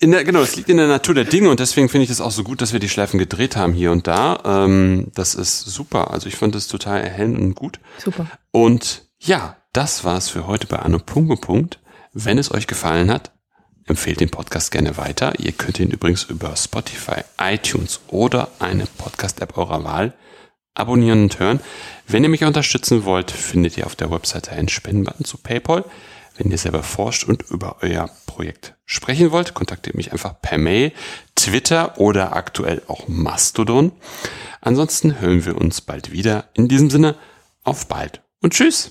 Speaker 1: In der, genau, es liegt in der Natur der Dinge und deswegen finde ich es auch so gut, dass wir die Schleifen gedreht haben hier und da. Ähm, das ist super. Also ich fand es total erhellend und gut.
Speaker 2: Super.
Speaker 1: Und ja, das war's für heute bei Anno Punkt. Punkt. Wenn es euch gefallen hat, empfehlt den Podcast gerne weiter. Ihr könnt ihn übrigens über Spotify, iTunes oder eine Podcast-App eurer Wahl abonnieren und hören. Wenn ihr mich unterstützen wollt, findet ihr auf der Webseite einen Spendenbutton zu PayPal. Wenn ihr selber forscht und über euer Projekt sprechen wollt, kontaktiert mich einfach per Mail, Twitter oder aktuell auch Mastodon. Ansonsten hören wir uns bald wieder. In diesem Sinne, auf bald und tschüss.